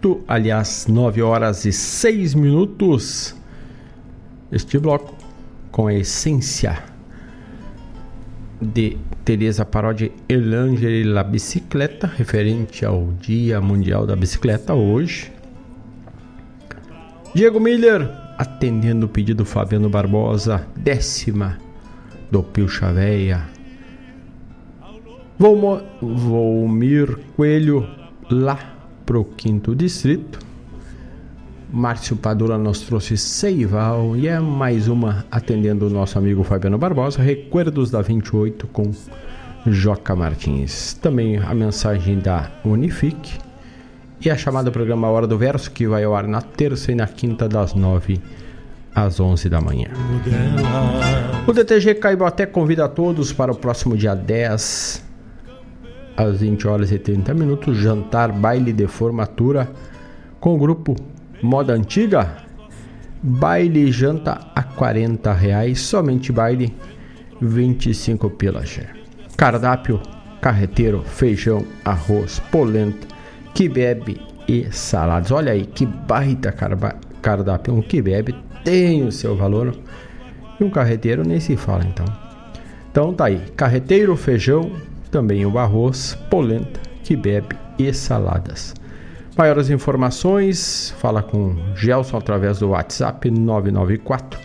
8, aliás, 9 horas e 6 minutos. Este bloco com a essência de Teresa Parodi Elangeli La Bicicleta, referente ao Dia Mundial da Bicicleta hoje. Diego Miller, atendendo o pedido Fabiano Barbosa, décima do Pio Chaveia. Volmir Coelho, lá pro quinto distrito. Márcio Padula nos trouxe Seival e é mais uma atendendo o nosso amigo Fabiano Barbosa, Recuerdos da 28 com Joca Martins. Também a mensagem da Unifique e a chamada programa Hora do Verso, que vai ao ar na terça e na quinta, das 9 às 11 da manhã. O DTG Caiboté convida a todos para o próximo dia 10, às 20 horas e 30 minutos, jantar, baile de formatura com o grupo Moda Antiga. Baile e janta a 40 reais, somente baile 25 pilas. Cardápio, carreteiro, feijão, arroz, polenta, que bebe e saladas. Olha aí que baita cardápio. Um que bebe tem o seu valor e um carreteiro nem se fala então. Então tá aí, carreteiro, feijão, também o arroz, polenta, bebe e saladas. Maiores informações, fala com Gelson através do WhatsApp 994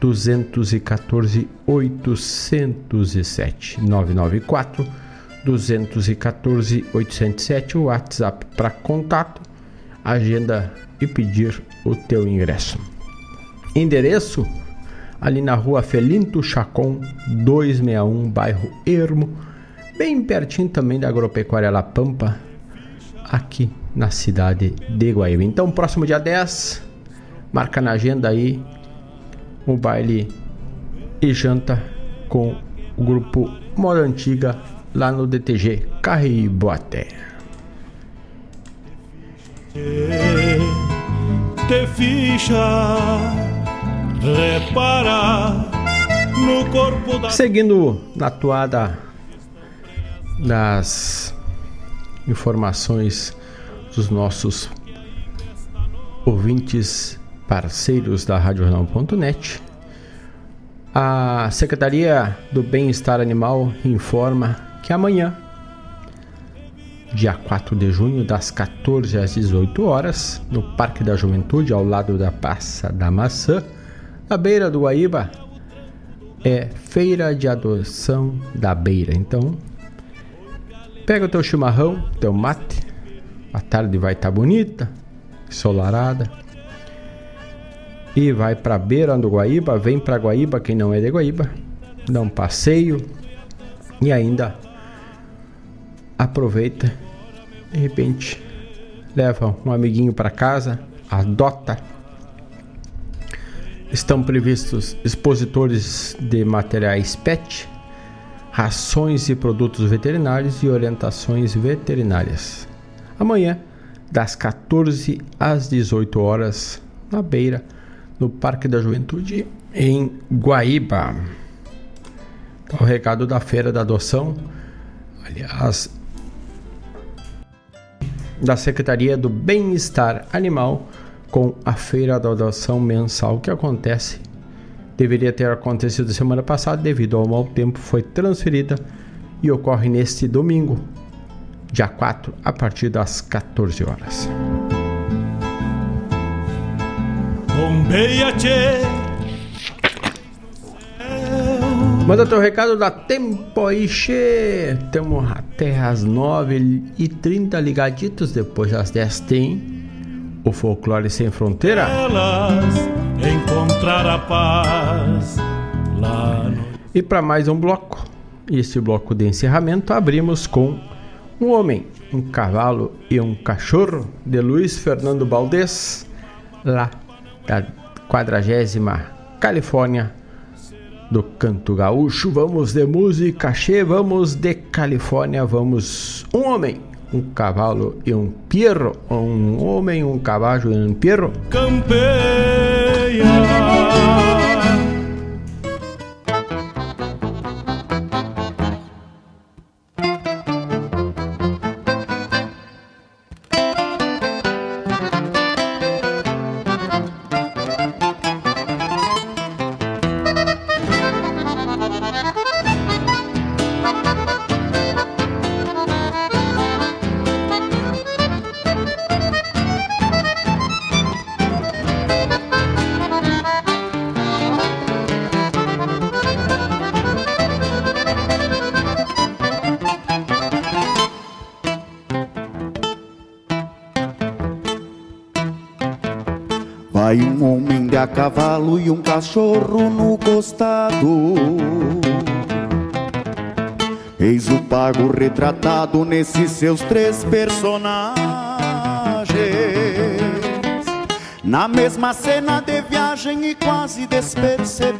214 807 994 214 807 o WhatsApp para contato, agenda e pedir o teu ingresso. Endereço ali na rua Felinto Chacon 261, bairro Ermo, bem pertinho também da Agropecuária La Pampa, aqui na cidade de Guaíba. Então, próximo dia 10, marca na agenda aí o baile e janta com o grupo Moda Antiga lá no DTG Carriboaté. Te ficha, repara no corpo da. Seguindo na toada das informações dos nossos ouvintes parceiros da RádioJornal.net, a Secretaria do Bem-Estar Animal informa que amanhã, dia 4 de junho, das 14 às 18 horas, no Parque da Juventude, ao lado da Praça da Maçã, na beira do Guaíba, é Feira de Adoção da Beira. Então, pega o teu chimarrão, teu mate, a tarde vai estar bonita, ensolarada, e vai para beira do Guaíba, vem para Guaíba, quem não é de Guaíba, dá um passeio e ainda aproveita, de repente leva um amiguinho para casa, adota. Estão previstos expositores de materiais PET, rações e produtos veterinários e orientações veterinárias. Amanhã, das 14 às 18 horas, na beira, no Parque da Juventude, em Guaíba. Tá o recado da Feira da Adoção, aliás, da Secretaria do Bem-Estar Animal, com a Feira da Adoção mensal que acontece. Deveria ter acontecido semana passada, devido ao mau tempo, foi transferida e ocorre neste domingo, dia 4, a partir das 14 horas. Manda teu recado da Tempo che. Temos até as 9h30 ligaditos. Depois das 10 tem o Folclore Sem Fronteira. Elas encontrar a paz lá no. E para mais um bloco, esse bloco de encerramento, abrimos com Um Homem, um Cavalo e um Cachorro, de Luiz Fernando Baldez, lá da quadragésima Califórnia do canto gaúcho. Vamos de música che, vamos de Califórnia, vamos um homem, um cavalo e um pierro, um homem, um cavalo e um pierro. Campeia. Cavalo e um cachorro no costado. Eis o pago retratado nesses seus três personagens. Na mesma cena de viagem e quase despercebidos.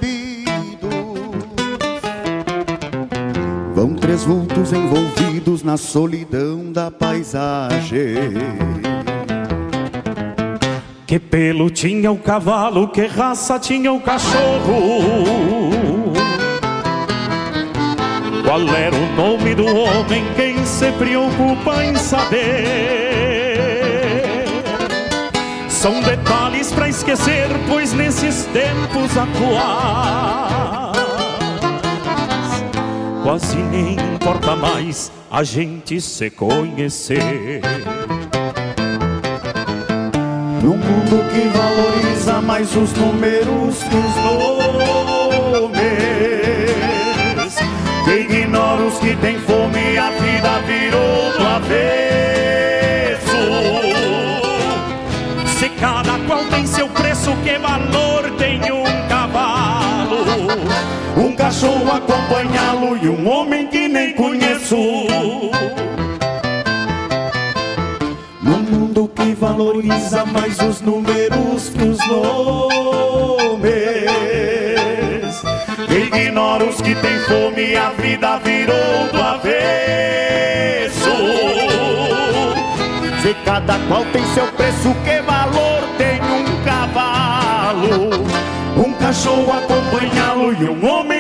Vão três vultos envolvidos na solidão da paisagem. Que pelo tinha o cavalo, que raça tinha o cachorro. Qual era o nome do homem? Quem se preocupa em saber? São detalhes para esquecer, pois nesses tempos atuais quase nem importa mais a gente se conhecer. Num mundo que valoriza mais os números que os nomes. Que ignora os que têm fome a vida virou do avesso. Se cada qual tem seu preço, que valor tem um cavalo? Um cachorro acompanhá-lo e um homem que nem conheço valoriza mais os números que os nomes. Ignora os que têm fome a vida virou do avesso. Se cada qual tem seu preço, que valor tem um cavalo? Um cachorro acompanhá-lo e um homem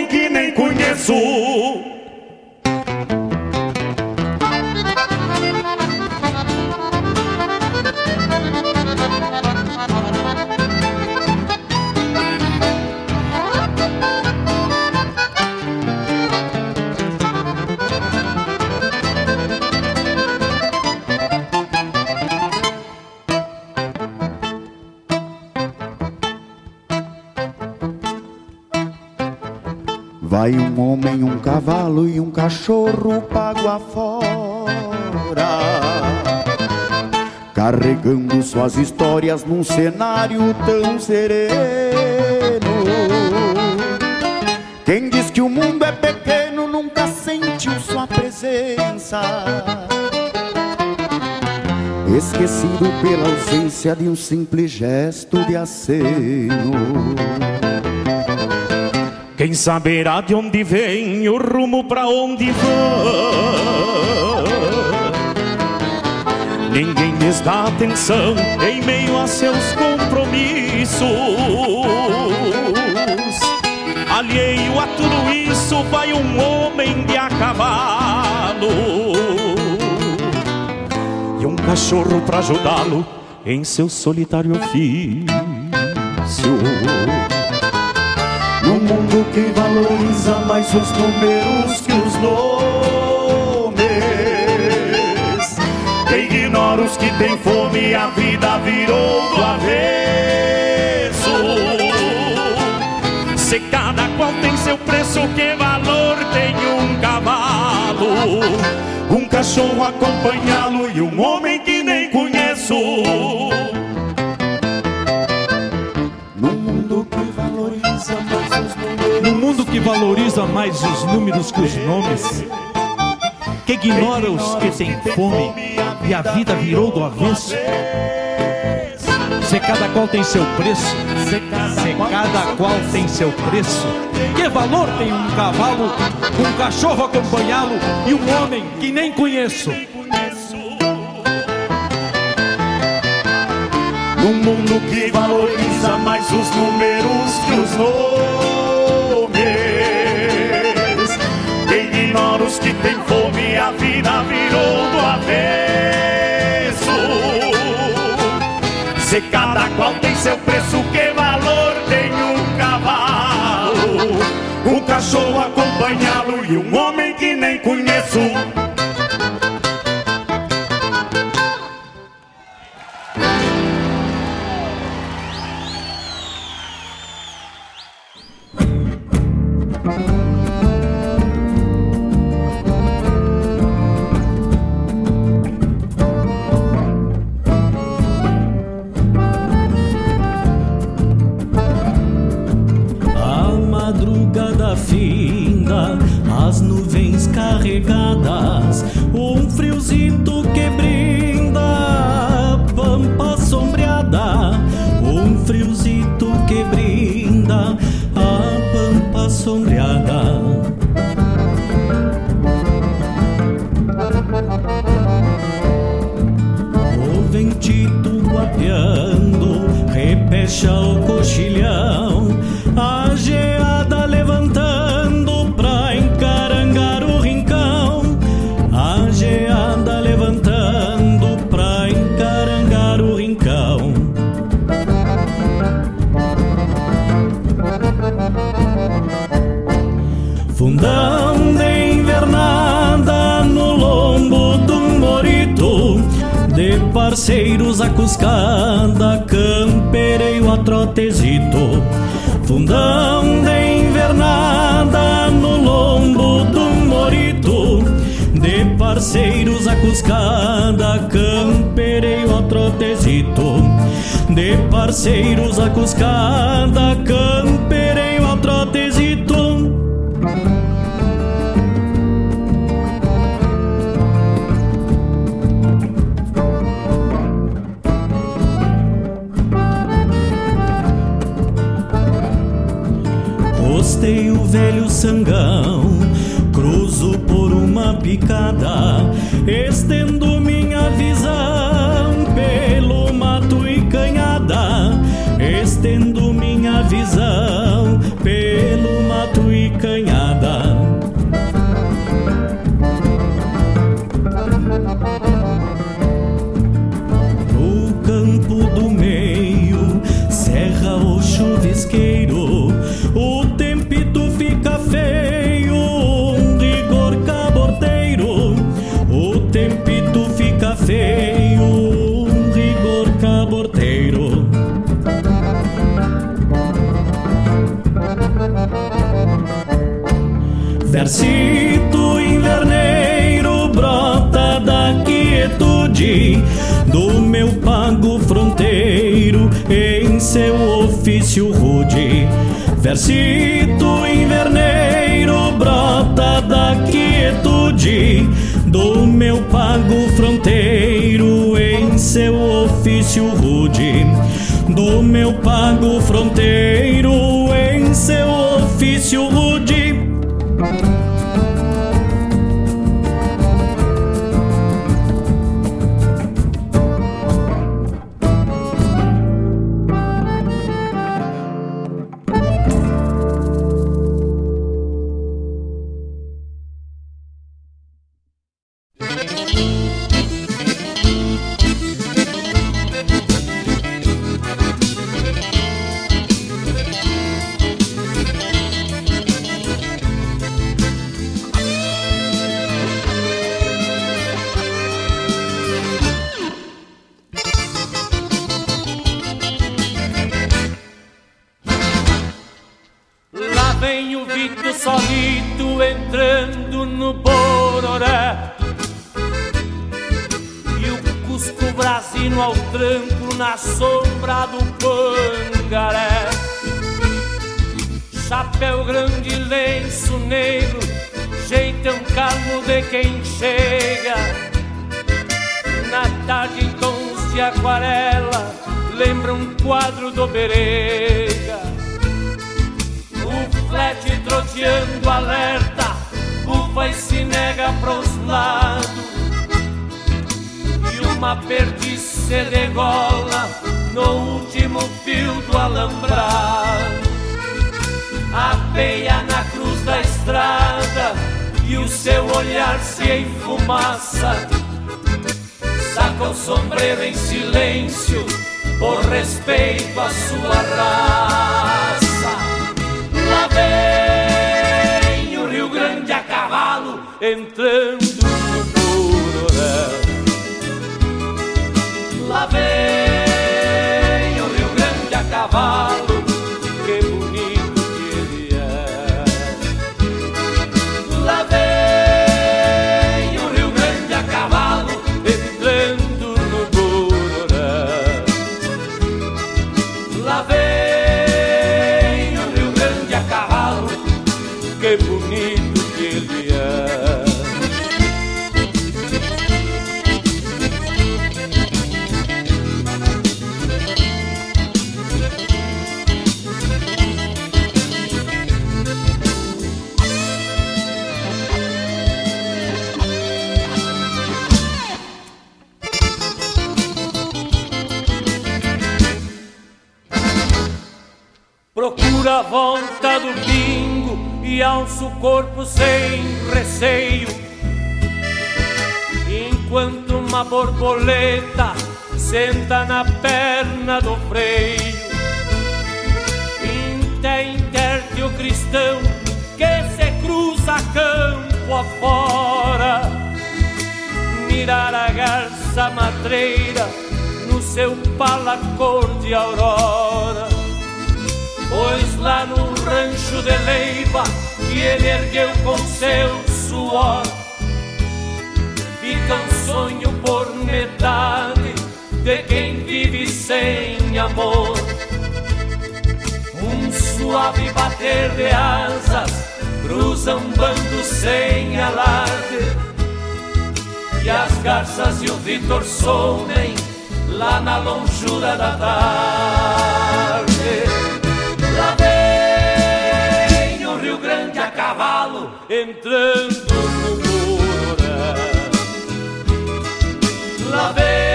cavalo e um cachorro pago afora. Carregando suas histórias num cenário tão sereno. Quem diz que o mundo é pequeno nunca sentiu sua presença. Esquecido pela ausência de um simples gesto de aceno Quem saberá de onde vem o rumo para onde vai? Ninguém lhes dá atenção em meio a seus compromissos. Alheio a tudo isso, vai um homem de a cavalo e um cachorro para ajudá-lo em seu solitário ofício. Num mundo que valoriza mais os números que os nomes. Que ignora os que têm fome a vida virou do avesso. Se cada qual tem seu preço, que valor tem um cavalo? Um cachorro acompanhá-lo e um homem que nem conheço que valoriza mais os números que os nomes, que ignora os que têm fome e a vida virou do avesso. Se cada qual tem seu preço, se cada qual tem seu preço. Que valor tem um cavalo, um cachorro acompanhá-lo e um homem que nem conheço? Num mundo que valoriza mais os números que os nomes Se cada qual tem seu preço, que valor tem um cavalo? Um cachorro acompanhá-lo e um homem que nem conheço um friozito que brinda, a pampa sombreada, um friozito que brinda, a pampa sombreada. O ventito guapeando, repecha o coxilhão, parceiros a cuscada, campereio a trotezito Fundão de invernada no lombo do morito. De parceiros a cuscada, campereio a trotezito De parceiros a cuscada, campereio picada, estendo minha visão Versito inverneiro brota da quietude do meu pago fronteiro em seu ofício rude. Versito inverneiro brota da quietude do meu pago fronteiro em seu ofício rude. Do meu pago fronteiro com seu suor fica um sonho por metade de quem vive sem amor. Um suave bater de asas cruza um bando sem alarde e as garças e o Vitor somem lá na longura da tarde. cavalo entrando no Mororã. Lá vem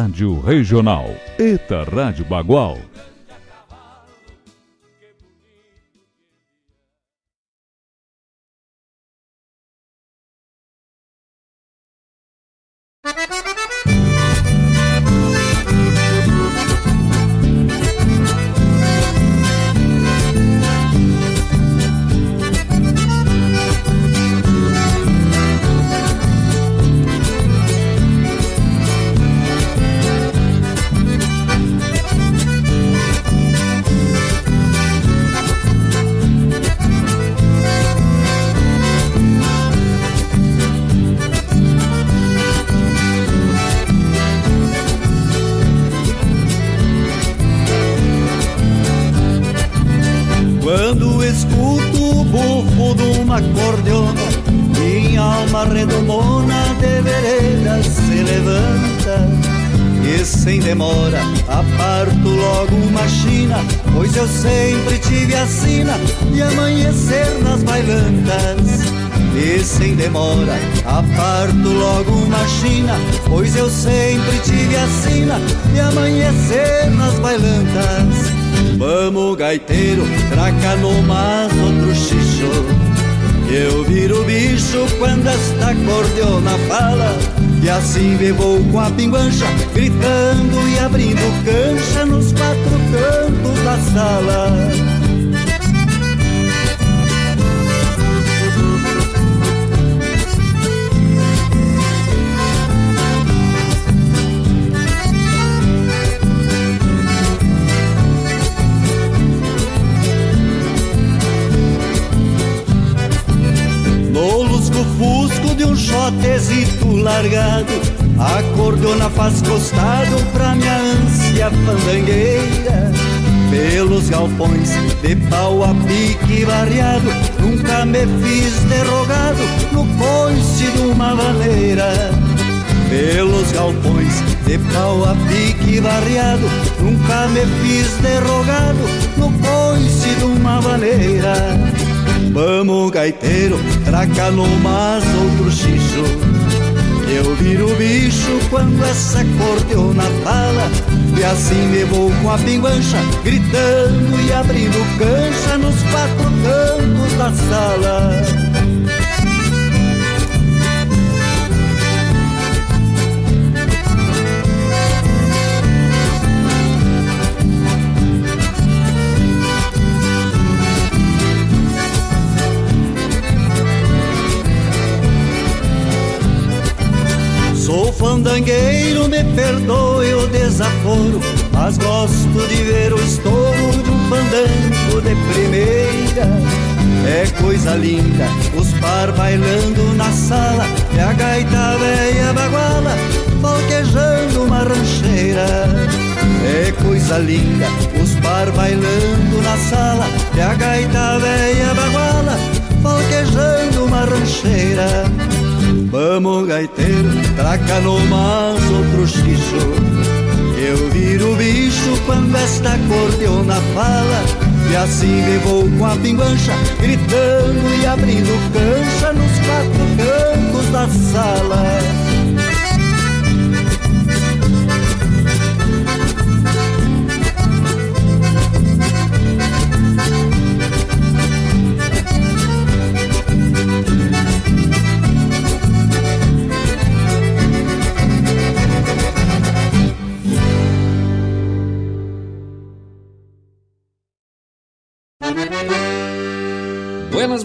Rádio Regional, ETA Rádio Bagual. traca no outro xixo Eu viro bicho quando essa cordeona fala. E assim me vou com a pinguancha Gritando e abrindo cancha Nos quatro cantos da sala fandangueiro, me perdoe o desaforo, mas gosto de ver o estouro de um fandango de primeira. É coisa linda, os par bailando na sala, e a gaita velha baguala, falquejando uma rancheira. É coisa linda, os par bailando na sala, e a gaita velha baguala, falquejando uma rancheira. Vamos gaiteiro, traca no mas outro xixo Eu viro bicho quando esta cordeona fala. E assim me vou com a pinguancha Gritando e abrindo cancha Nos quatro cantos da sala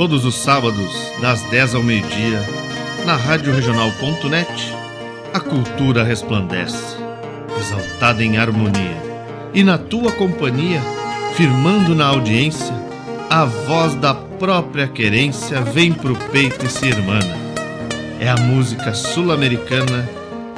Todos os sábados, das 10 ao meio-dia, na Rádio a cultura resplandece, exaltada em harmonia. E na tua companhia, firmando na audiência, a voz da própria querência vem pro peito e se irmana. É a música sul-americana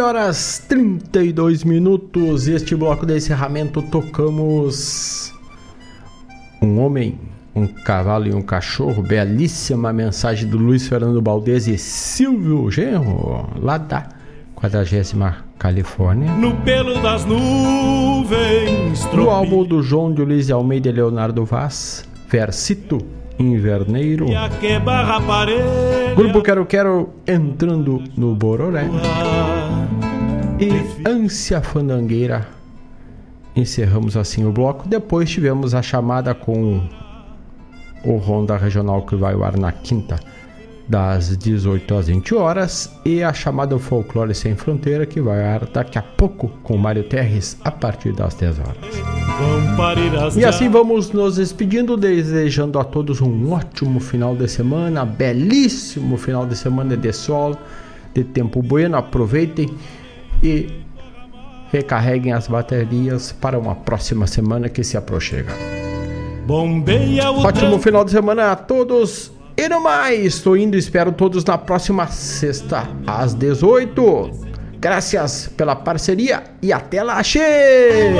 Nove horas 32 minutos. Este bloco de encerramento tocamos um homem, um cavalo e um cachorro. Belíssima mensagem do Luiz Fernando Baldes e Silvio Genro, lá da 40 Califórnia. No pelo das nuvens. No álbum do João de Luiz Almeida e Leonardo Vaz, Versito Inverneiro. Grupo Quero Quero entrando no Bororé. E Ânsia Fandangueira. Encerramos assim o bloco. Depois tivemos a chamada com o Ronda Regional que vai ao ar na quinta das 18 às 20 horas e a chamada Folclore Sem Fronteira que vai ar daqui a pouco com Mário Terres a partir das 10 horas. E assim vamos nos despedindo, desejando a todos um ótimo final de semana, belíssimo final de semana de sol, de tempo bueno. Aproveitem e recarreguem as baterias para uma próxima semana que se aproxima. Ótimo final de semana a todos e no mais, estou indo e espero todos na próxima sexta, às 18. Graças pela parceria e até lá, cheio!